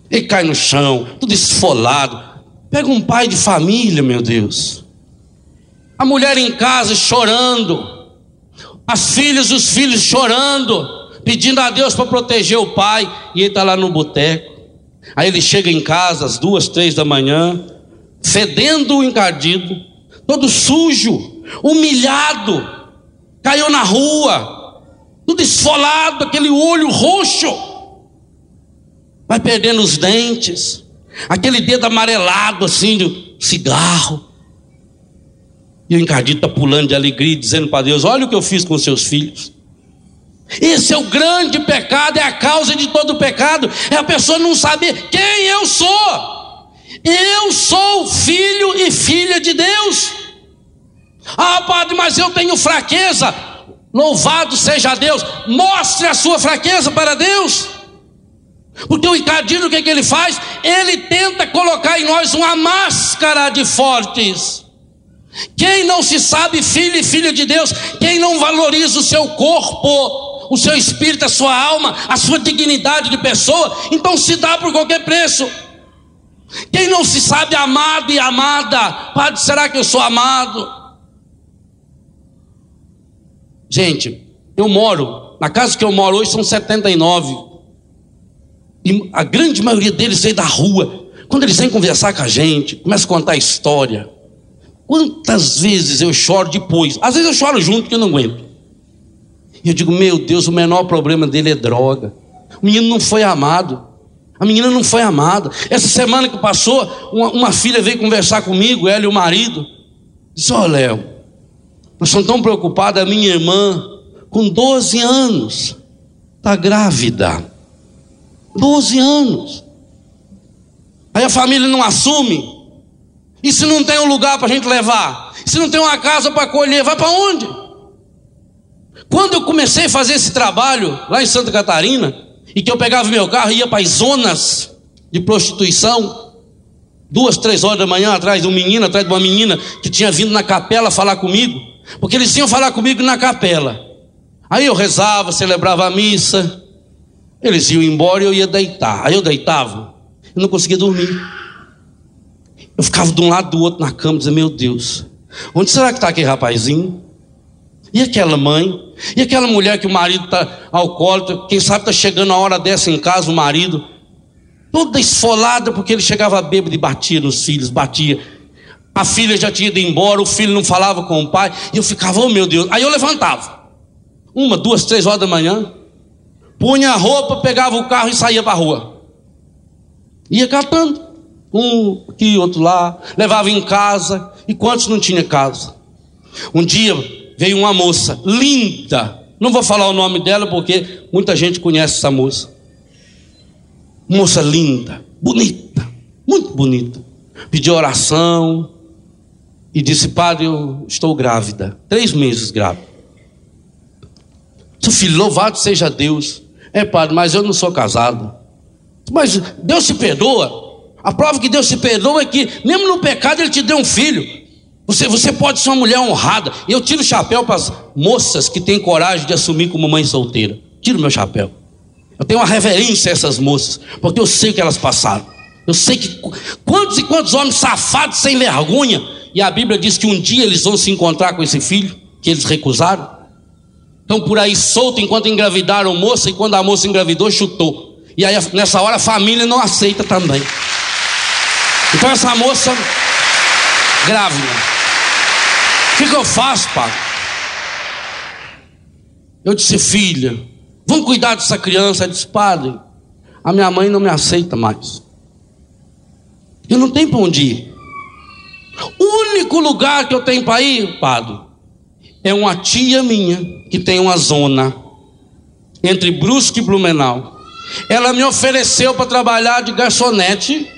Ele cai no chão, tudo esfolado. Pega um pai de família, meu Deus. A mulher em casa chorando. As filhas, os filhos chorando, pedindo a Deus para proteger o pai. E ele está lá no boteco. Aí ele chega em casa às duas, três da manhã, fedendo o encardido, todo sujo, humilhado, caiu na rua, tudo esfolado, aquele olho roxo, vai perdendo os dentes, aquele dedo amarelado assim de cigarro. E o encardido está pulando de alegria, dizendo para Deus: Olha o que eu fiz com seus filhos. Esse é o grande pecado, é a causa de todo pecado, é a pessoa não saber quem eu sou. Eu sou filho e filha de Deus. Ah, padre, mas eu tenho fraqueza. Louvado seja Deus. Mostre a sua fraqueza para Deus. Porque o encardido, o que, é que ele faz? Ele tenta colocar em nós uma máscara de fortes. Quem não se sabe filho e filha de Deus, quem não valoriza o seu corpo, o seu espírito, a sua alma, a sua dignidade de pessoa, então se dá por qualquer preço. Quem não se sabe amado e amada, Padre, será que eu sou amado? Gente, eu moro, na casa que eu moro hoje são 79. E a grande maioria deles veio da rua. Quando eles vêm conversar com a gente, começa a contar história. Quantas vezes eu choro depois? Às vezes eu choro junto porque eu não aguento. E eu digo, meu Deus, o menor problema dele é droga. O menino não foi amado. A menina não foi amada. Essa semana que passou, uma, uma filha veio conversar comigo, ela e o marido. Disse: Ó, oh, Léo, nós estamos tão preocupados. A minha irmã, com 12 anos, está grávida. 12 anos. Aí a família não assume. E se não tem um lugar para a gente levar? Se não tem uma casa para acolher, vai para onde? Quando eu comecei a fazer esse trabalho lá em Santa Catarina, e que eu pegava meu carro e ia para as zonas de prostituição, duas, três horas da manhã atrás de um menino, atrás de uma menina que tinha vindo na capela falar comigo, porque eles iam falar comigo na capela. Aí eu rezava, celebrava a missa, eles iam embora e eu ia deitar. Aí eu deitava, eu não conseguia dormir. Eu ficava de um lado do outro na cama, dizendo: Meu Deus, onde será que está aquele rapazinho? E aquela mãe? E aquela mulher que o marido está alcoólatra, quem sabe está chegando a hora dessa em casa, o marido, toda esfolada, porque ele chegava bêbado e batia nos filhos, batia. A filha já tinha ido embora, o filho não falava com o pai, e eu ficava, oh meu Deus. Aí eu levantava, uma, duas, três horas da manhã, punha a roupa, pegava o carro e saía para a rua. Ia catando, um aqui, outro lá, levava em casa, e quantos não tinha casa? Um dia veio uma moça linda, não vou falar o nome dela porque muita gente conhece essa moça. Moça linda, bonita, muito bonita. Pediu oração e disse: Padre, eu estou grávida, três meses grávida. Seu filho, louvado seja Deus. É, padre, mas eu não sou casado. Mas Deus se perdoa. A prova que Deus se perdoa é que, mesmo no pecado, Ele te deu um filho. Você, você pode ser uma mulher honrada. Eu tiro o chapéu para as moças que têm coragem de assumir como mãe solteira. Tiro meu chapéu. Eu tenho uma reverência a essas moças, porque eu sei que elas passaram. Eu sei que quantos e quantos homens safados sem vergonha. E a Bíblia diz que um dia eles vão se encontrar com esse filho que eles recusaram. Estão por aí solto enquanto engravidaram moça, e quando a moça engravidou, chutou. E aí nessa hora a família não aceita também. Então essa moça grávida o que, que eu faço, pai? Eu disse, filha, vamos cuidar dessa criança. Ela disse, padre, a minha mãe não me aceita mais. Eu não tenho para onde ir. O único lugar que eu tenho para ir, padre, é uma tia minha que tem uma zona entre Brusque e Blumenau. Ela me ofereceu para trabalhar de garçonete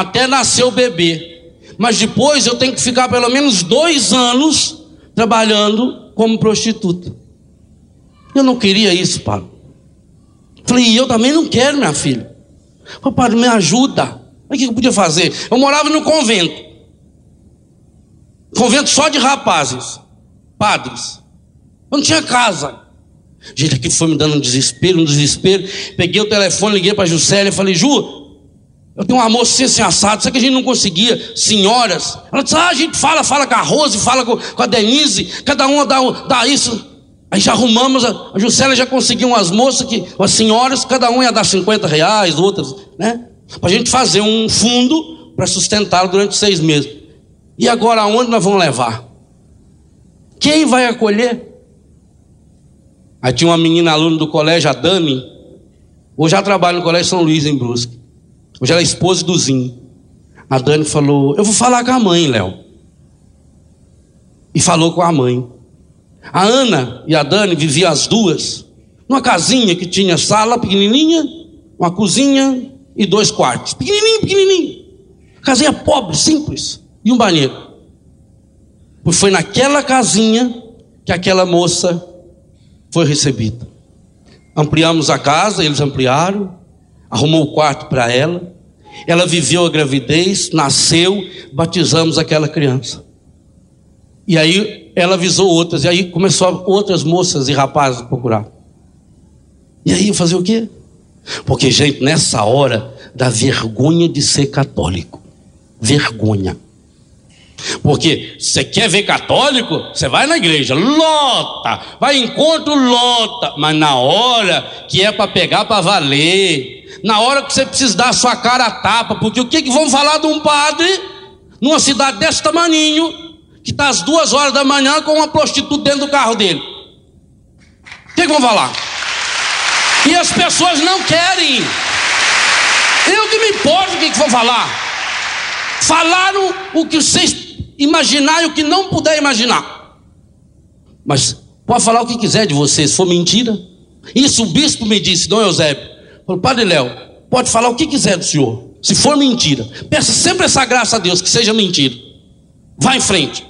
até nascer o bebê mas depois eu tenho que ficar pelo menos dois anos trabalhando como prostituta. Eu não queria isso, pai. Falei, eu também não quero, minha filha. Falei, padre, me ajuda. O que eu podia fazer? Eu morava no convento. Convento só de rapazes, padres. Eu não tinha casa. Gente, aqui foi me dando um desespero, um desespero. Peguei o telefone, liguei para a Juscelia e falei, Ju, Eu tenho uma moça assim, assim assado, só que a gente não conseguia, senhoras. Ela disse: Ah, a gente fala, fala com a Rose, fala com, com a Denise, cada uma dá, dá isso. Aí já arrumamos, a, a já conseguiu umas moças, que, as senhoras, cada uma ia dar 50 reais, outras, né? Para a gente fazer um fundo para sustentá-lo durante seis meses. E agora aonde nós vamos levar? Quem vai acolher? Aí tinha uma menina aluna do colégio, a Dani. Hoje ela trabalha no colégio São Luís, em Brusque. Hoje ela é esposa do Zinho. A Dani falou: Eu vou falar com a mãe, Léo. E falou com a mãe. A Ana e a Dani viviam as duas numa casinha que tinha sala pequenininha, uma cozinha e dois quartos. Pequenininho, pequenininho. Casinha pobre, simples. E um banheiro. Pois foi naquela casinha que aquela moça foi recebida. Ampliamos a casa, eles ampliaram, arrumou o quarto para ela. Ela viveu a gravidez, nasceu, batizamos aquela criança. E aí ela avisou outras, e aí começou outras moças e rapazes a procurar. E aí fazer o quê? Porque, gente, nessa hora dá vergonha de ser católico. Vergonha. Porque você quer ver católico, você vai na igreja, lota, vai encontro, lota, mas na hora que é para pegar para valer, na hora que você precisa dar a sua cara a tapa, porque o que, que vão falar de um padre numa cidade desse tamaninho, que está às duas horas da manhã com uma prostituta dentro do carro dele? O que, que vão falar? E as pessoas não querem. Eu que me importo o que, que vão falar. Falaram o que vocês imaginar o que não puder imaginar. Mas pode falar o que quiser de você, se for mentira. Isso o bispo me disse, Dom Eusébio. Falou, Padre Léo, pode falar o que quiser do senhor, se for mentira. Peça sempre essa graça a Deus, que seja mentira. Vá em frente.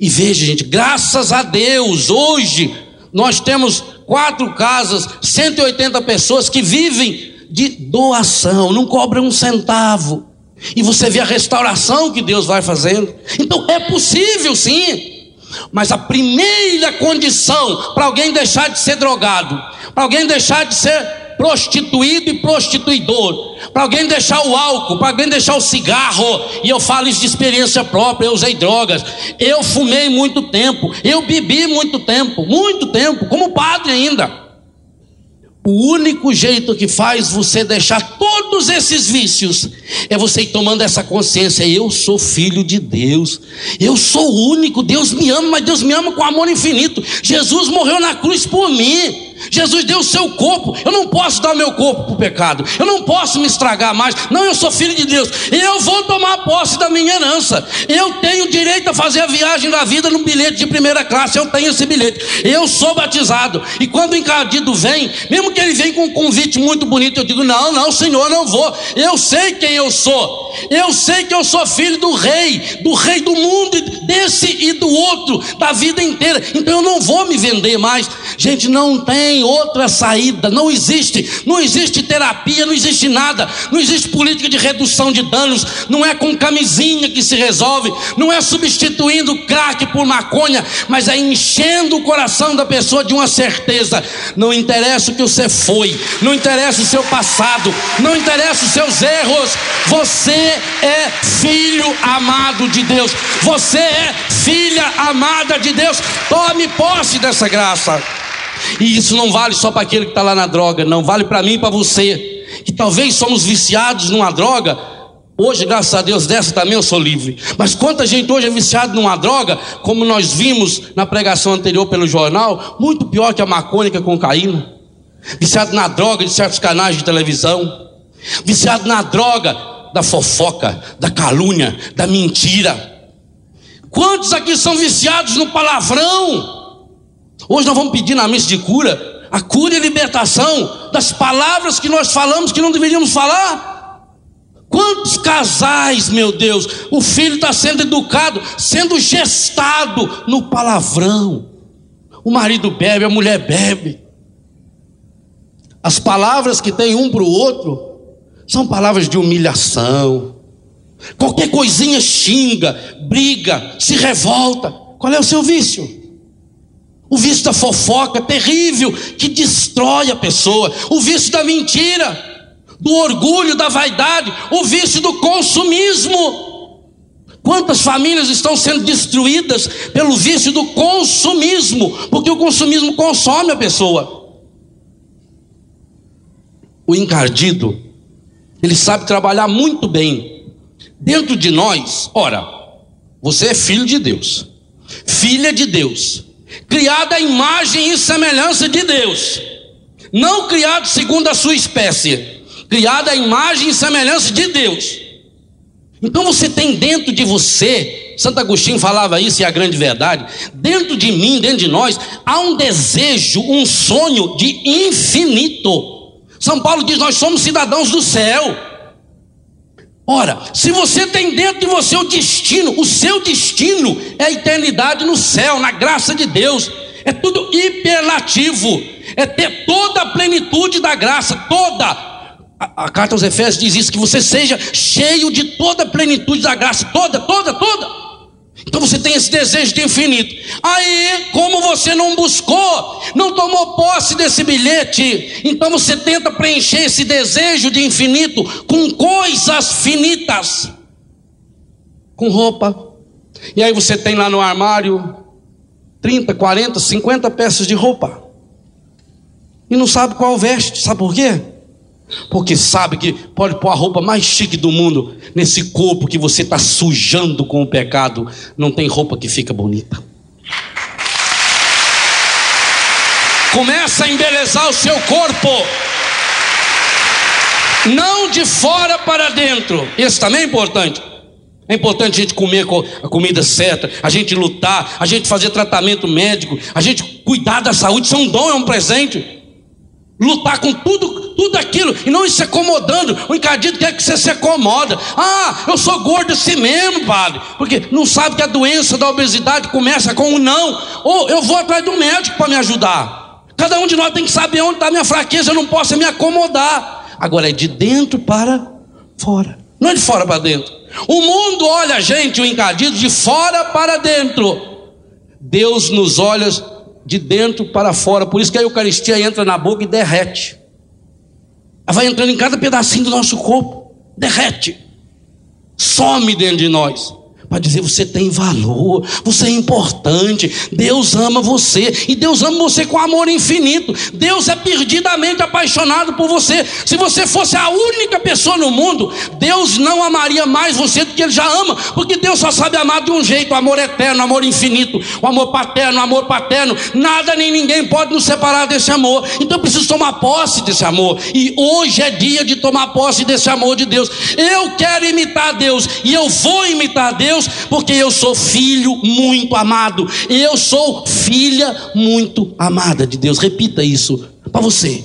E veja, gente, graças a Deus, hoje nós temos quatro casas, 180 pessoas que vivem de doação, não cobram um centavo. E você vê a restauração que Deus vai fazendo. Então é possível sim. Mas a primeira condição para alguém deixar de ser drogado, para alguém deixar de ser prostituído e prostituidor, para alguém deixar o álcool, para alguém deixar o cigarro, e eu falo isso de experiência própria, eu usei drogas, eu fumei muito tempo, eu bebi muito tempo, muito tempo, como padre ainda. O único jeito que faz você deixar todos esses vícios é você ir tomando essa consciência: eu sou filho de Deus, eu sou único, Deus me ama, mas Deus me ama com amor infinito. Jesus morreu na cruz por mim. Jesus deu o seu corpo. Eu não posso dar meu corpo para o pecado. Eu não posso me estragar mais. Não, eu sou filho de Deus. Eu vou tomar posse da minha herança. Eu tenho direito a fazer a viagem da vida num bilhete de primeira classe. Eu tenho esse bilhete. Eu sou batizado. E quando o encardido vem, mesmo que ele venha com um convite muito bonito, eu digo: Não, não, Senhor, não vou. Eu sei quem eu sou. Eu sei que eu sou filho do rei, do rei do mundo, desse e do outro, da vida inteira. Então eu não vou me vender mais. Gente, não tem tem outra saída, não existe, não existe terapia, não existe nada, não existe política de redução de danos, não é com camisinha que se resolve, não é substituindo crack por maconha, mas é enchendo o coração da pessoa de uma certeza. Não interessa o que você foi, não interessa o seu passado, não interessa os seus erros, você é filho amado de Deus, você é filha amada de Deus. Tome posse dessa graça. E isso não vale só para aquele que está lá na droga, não vale para mim e para você, que talvez somos viciados numa droga. Hoje, graças a Deus, dessa também eu sou livre. Mas quanta gente hoje é viciado numa droga, como nós vimos na pregação anterior pelo jornal, muito pior que a maconha, que a cocaína. Viciado na droga de certos canais de televisão. Viciado na droga da fofoca, da calúnia, da mentira. Quantos aqui são viciados no palavrão? Hoje nós vamos pedir na missa de cura a cura e libertação das palavras que nós falamos que não deveríamos falar. Quantos casais, meu Deus, o filho está sendo educado, sendo gestado no palavrão. O marido bebe, a mulher bebe. As palavras que tem um para o outro são palavras de humilhação. Qualquer coisinha xinga, briga, se revolta. Qual é o seu vício? O vício da fofoca terrível que destrói a pessoa. O vício da mentira. do orgulho, da vaidade, o vício do consumismo. Quantas famílias estão sendo destruídas pelo vício do consumismo, porque o consumismo consome a pessoa. O encardido, ele sabe trabalhar muito bem. Dentro de nós, ora, você é filho de Deus, filha de Deus, criada à imagem e semelhança de Deus, não criado segundo a sua espécie criada à imagem e semelhança de Deus. Então você tem dentro de você, Santo Agostinho falava isso e é a grande verdade, dentro de mim, dentro de nós, há um desejo, um sonho de infinito. São Paulo diz: nós somos cidadãos do céu. Ora, se você tem dentro de você o destino, o seu destino é a eternidade no céu, na graça de Deus. É tudo hiperlativo, é ter toda a plenitude da graça, toda a, a, carta aos Efésios diz isso: que você seja cheio de toda a plenitude da graça, toda, toda, toda. Então você tem esse desejo de infinito. Aí, como você não buscou, não tomou posse desse bilhete, então você tenta preencher esse desejo de infinito com coisas finitas, com roupa. E aí você tem lá no armário 30, 40, 50 peças de roupa. E não sabe qual veste, sabe por quê? Porque sabe que pode pôr a roupa mais chique do mundo nesse corpo que você está sujando com o pecado. Não tem roupa que fica bonita. Começa a embelezar o seu corpo. Não de fora para dentro. Isso também é importante. É importante a gente comer a comida certa, a gente lutar, a gente fazer tratamento médico, a gente cuidar da saúde. Isso é um dom, é um presente lutar com tudo, tudo aquilo e não ir se acomodando. O encardido quer que você se acomoda. Ah, eu sou gordo assim mesmo, padre, porque não sabe que a doença da obesidade começa com um não. Ou eu vou atrás do médico para me ajudar. Cada um de nós tem que saber onde está a minha fraqueza. Eu não posso me acomodar. Agora é de dentro para fora, não é de fora para dentro. O mundo olha a gente, o encardido, de fora para dentro. Deus nos olha de dentro para fora. Por isso que a Eucaristia entra na boca e derrete. Ela vai entrando em cada pedacinho do nosso corpo, derrete, some dentro de nós para dizer você tem valor, você é importante, Deus ama você e Deus ama você com amor infinito. Deus é perdidamente apaixonado por você. Se você fosse a única pessoa no mundo, Deus não amaria mais você do que ele já ama, porque Deus só sabe amar de um jeito, amor eterno, amor infinito, o amor paterno, amor paterno. Nada nem ninguém pode nos separar desse amor. Então eu preciso tomar posse desse amor. E hoje é dia de tomar posse desse amor de Deus. Eu quero imitar Deus e eu vou imitar Deus Deus, porque eu sou filho muito amado. Eu sou filha muito amada de Deus. Repita isso para você.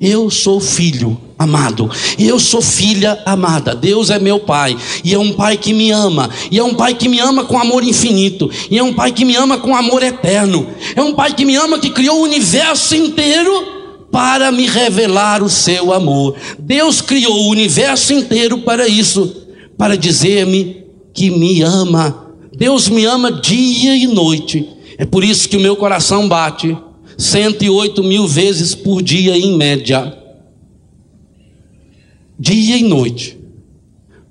Eu sou filho amado, eu sou filha amada. Deus é meu pai, e é um pai que me ama, e é um pai que me ama com amor infinito, e é um pai que me ama com amor eterno. É um pai que me ama que criou o universo inteiro para me revelar o seu amor. Deus criou o universo inteiro para isso, para dizer-me que me ama. Deus me ama dia e noite. É por isso que o meu coração bate 108 mil vezes por dia em média. Dia e noite.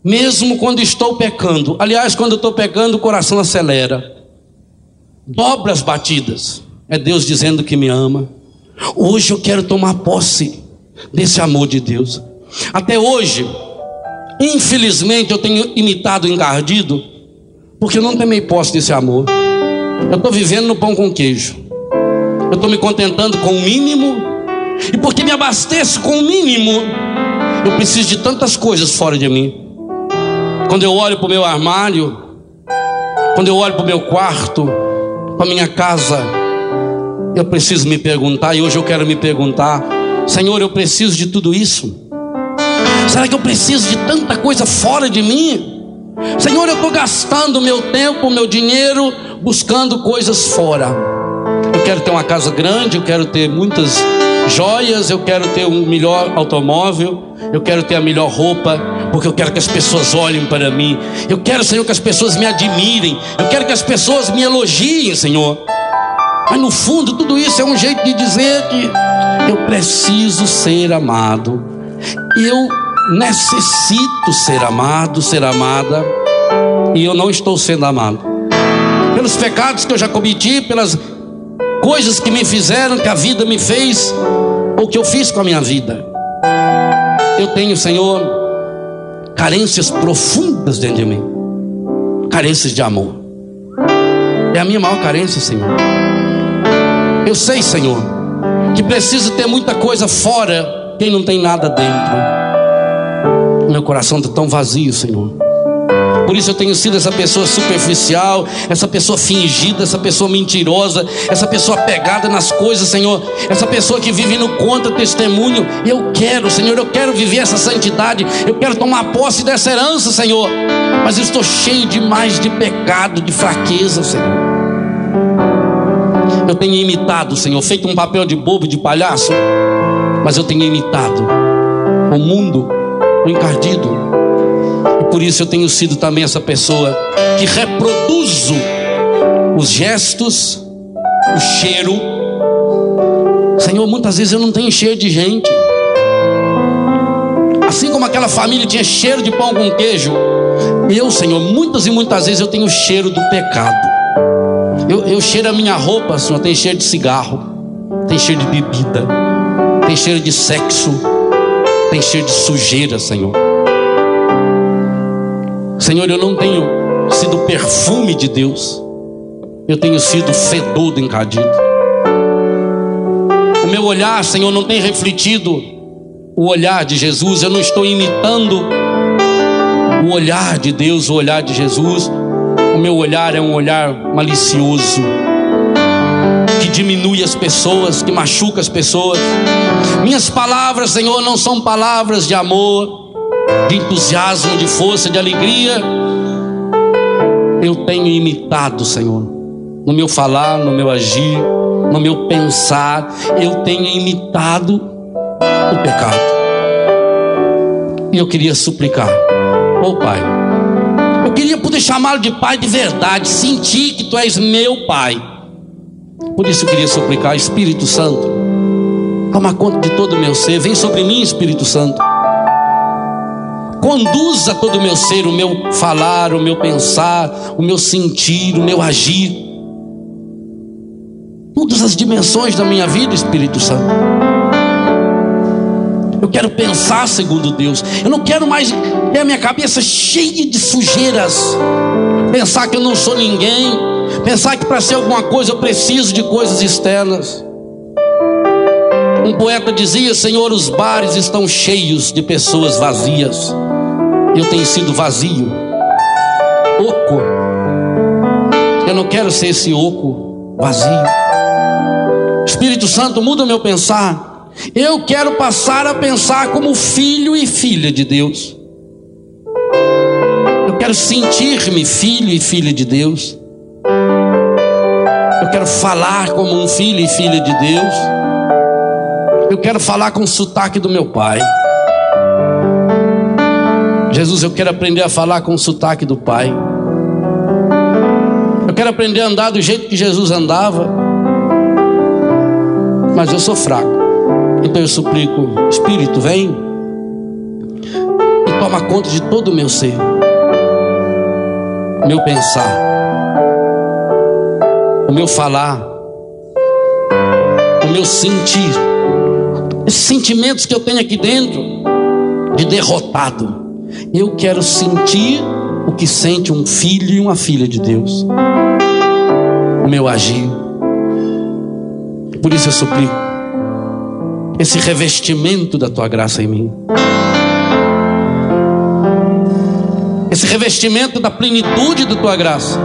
Mesmo quando estou pecando. Aliás, quando estou pecando, o coração acelera. Dobra as batidas. É Deus dizendo que me ama. Hoje eu quero tomar posse desse amor de Deus. Até hoje, Infelizmente eu tenho imitado engardido, porque eu não tomei posse desse amor. Eu estou vivendo no pão com queijo. Eu estou me contentando com o mínimo. E porque me abasteço com o mínimo, eu preciso de tantas coisas fora de mim. Quando eu olho para o meu armário, quando eu olho para o meu quarto, para a minha casa, eu preciso me perguntar, e hoje eu quero me perguntar: Senhor, eu preciso de tudo isso? Será que eu preciso de tanta coisa fora de mim? Senhor, eu estou gastando meu tempo, meu dinheiro, buscando coisas fora. Eu quero ter uma casa grande, eu quero ter muitas joias, eu quero ter um melhor automóvel, eu quero ter a melhor roupa, porque eu quero que as pessoas olhem para mim. Eu quero, Senhor, que as pessoas me admirem. Eu quero que as pessoas me elogiem, Senhor. Mas no fundo, tudo isso é um jeito de dizer que eu preciso ser amado. Eu necessito ser amado, ser amada, e eu não estou sendo amado. Pelos pecados que eu já cometi, pelas coisas que me fizeram, que a vida me fez, ou que eu fiz com a minha vida. Eu tenho, Senhor, carências profundas dentro de mim, carências de amor. É a minha maior carência, Senhor. Eu sei, Senhor, que preciso ter muita coisa fora, quem não tem nada dentro. Meu coração está tão vazio, Senhor. Por isso eu tenho sido essa pessoa superficial, essa pessoa fingida, essa pessoa mentirosa, essa pessoa pegada nas coisas, Senhor. Essa pessoa que vive no contra-testemunho. Eu quero, Senhor, eu quero viver essa santidade. Eu quero tomar posse dessa herança, Senhor. Mas eu estou cheio demais de pecado, de fraqueza, Senhor. Eu tenho imitado, Senhor, feito um papel de bobo, de palhaço, mas eu tenho imitado o mundo, o encardido, por isso eu tenho sido também essa pessoa que reproduzo os gestos, o cheiro. Senhor, muitas vezes eu não tenho cheiro de gente. Assim como aquela família tinha cheiro de pão com queijo, eu, Senhor, muitas e muitas vezes eu tenho cheiro do pecado. Eu, eu cheiro a minha roupa, Senhor, tem cheiro de cigarro, tem cheiro de bebida, tem cheiro de sexo, tem cheiro de sujeira, Senhor. Senhor, eu não tenho sido perfume de Deus, eu tenho sido fedor do encadido. O meu olhar, Senhor, não tem refletido o olhar de Jesus, eu não estou imitando o olhar de Deus, o olhar de Jesus. O meu olhar é um olhar malicioso, que diminui as pessoas, que machuca as pessoas. Minhas palavras, Senhor, não são palavras de amor, de entusiasmo, de força, de alegria, eu tenho imitado, Senhor, no meu falar, no meu agir, no meu pensar, eu tenho imitado o pecado. E eu queria suplicar, ô oh, Pai, eu queria poder chamá-lo de Pai de verdade, sentir que Tu és meu Pai. Por isso eu queria suplicar, Espírito Santo, toma conta de todo o meu ser, vem sobre mim, Espírito Santo conduza todo o meu ser, o meu falar, o meu pensar, o meu sentir, o meu agir. Todas as dimensões da minha vida, Espírito Santo. Eu quero pensar segundo Deus. Eu não quero mais ter a minha cabeça cheia de sujeiras. Pensar que eu não sou ninguém. Pensar que para ser alguma coisa eu preciso de coisas externas. Um poeta dizia: Senhor, os bares estão cheios de pessoas vazias eu tenho sido vazio, oco. Eu não quero ser esse oco vazio. Espírito Santo, muda o meu pensar. Eu quero passar a pensar como filho e filha de Deus. Eu quero sentir-me filho e filha de Deus. Quero falar como um filho e filha de Deus. Eu quero falar com o sotaque do meu pai. Jesus, eu quero aprender a falar com o sotaque do Pai. Eu quero aprender a andar do jeito que Jesus andava. Mas eu sou fraco. Então eu suplico, Espírito, vem e toma conta de todo o meu ser, meu pensar, o meu falar, o meu sentir, esses sentimentos que eu tenho aqui dentro de derrotado eu quero sentir o que sente um filho e uma filha de Deus. O meu agir. Por isso eu suplico esse revestimento da tua graça em mim. Esse revestimento da plenitude da tua graça.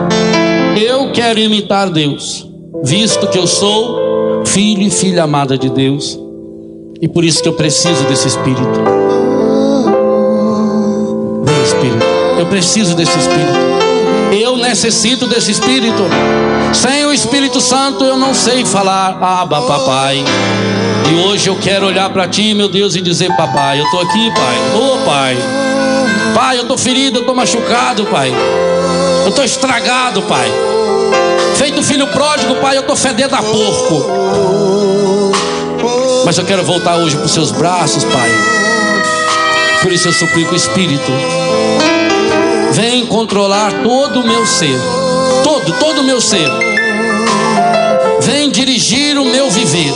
Eu quero imitar Deus, visto que eu sou filho e filha amada de Deus. E por isso que eu preciso desse espírito. Eu preciso desse Espírito. Eu necessito desse Espírito. Sem o Espírito Santo eu não sei falar, Abba, papai. E hoje eu quero olhar para ti, meu Deus, e dizer, papai, eu estou aqui, pai. Ô oh, pai. Pai, eu estou ferido, eu estou machucado, pai. Eu estou estragado, pai. Feito filho pródigo, pai, eu estou fedendo a porco. Mas eu quero voltar hoje para os seus braços, pai. Por isso eu suplico o Espírito. Vem controlar todo o meu ser. Todo, todo o meu ser. Vem dirigir o meu viver.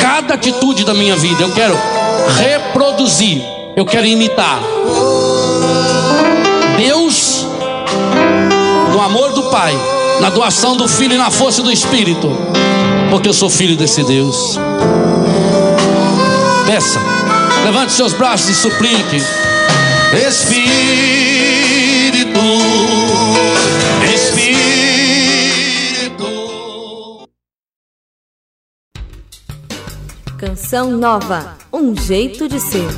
Cada atitude da minha vida eu quero reproduzir. Eu quero imitar. Deus, amor do Pai, na doação do Filho e na força do Espírito, porque eu sou filho desse Deus. Peça, levante seus braços e suplique. Espírito, Espírito. Canção nova, um jeito de ser.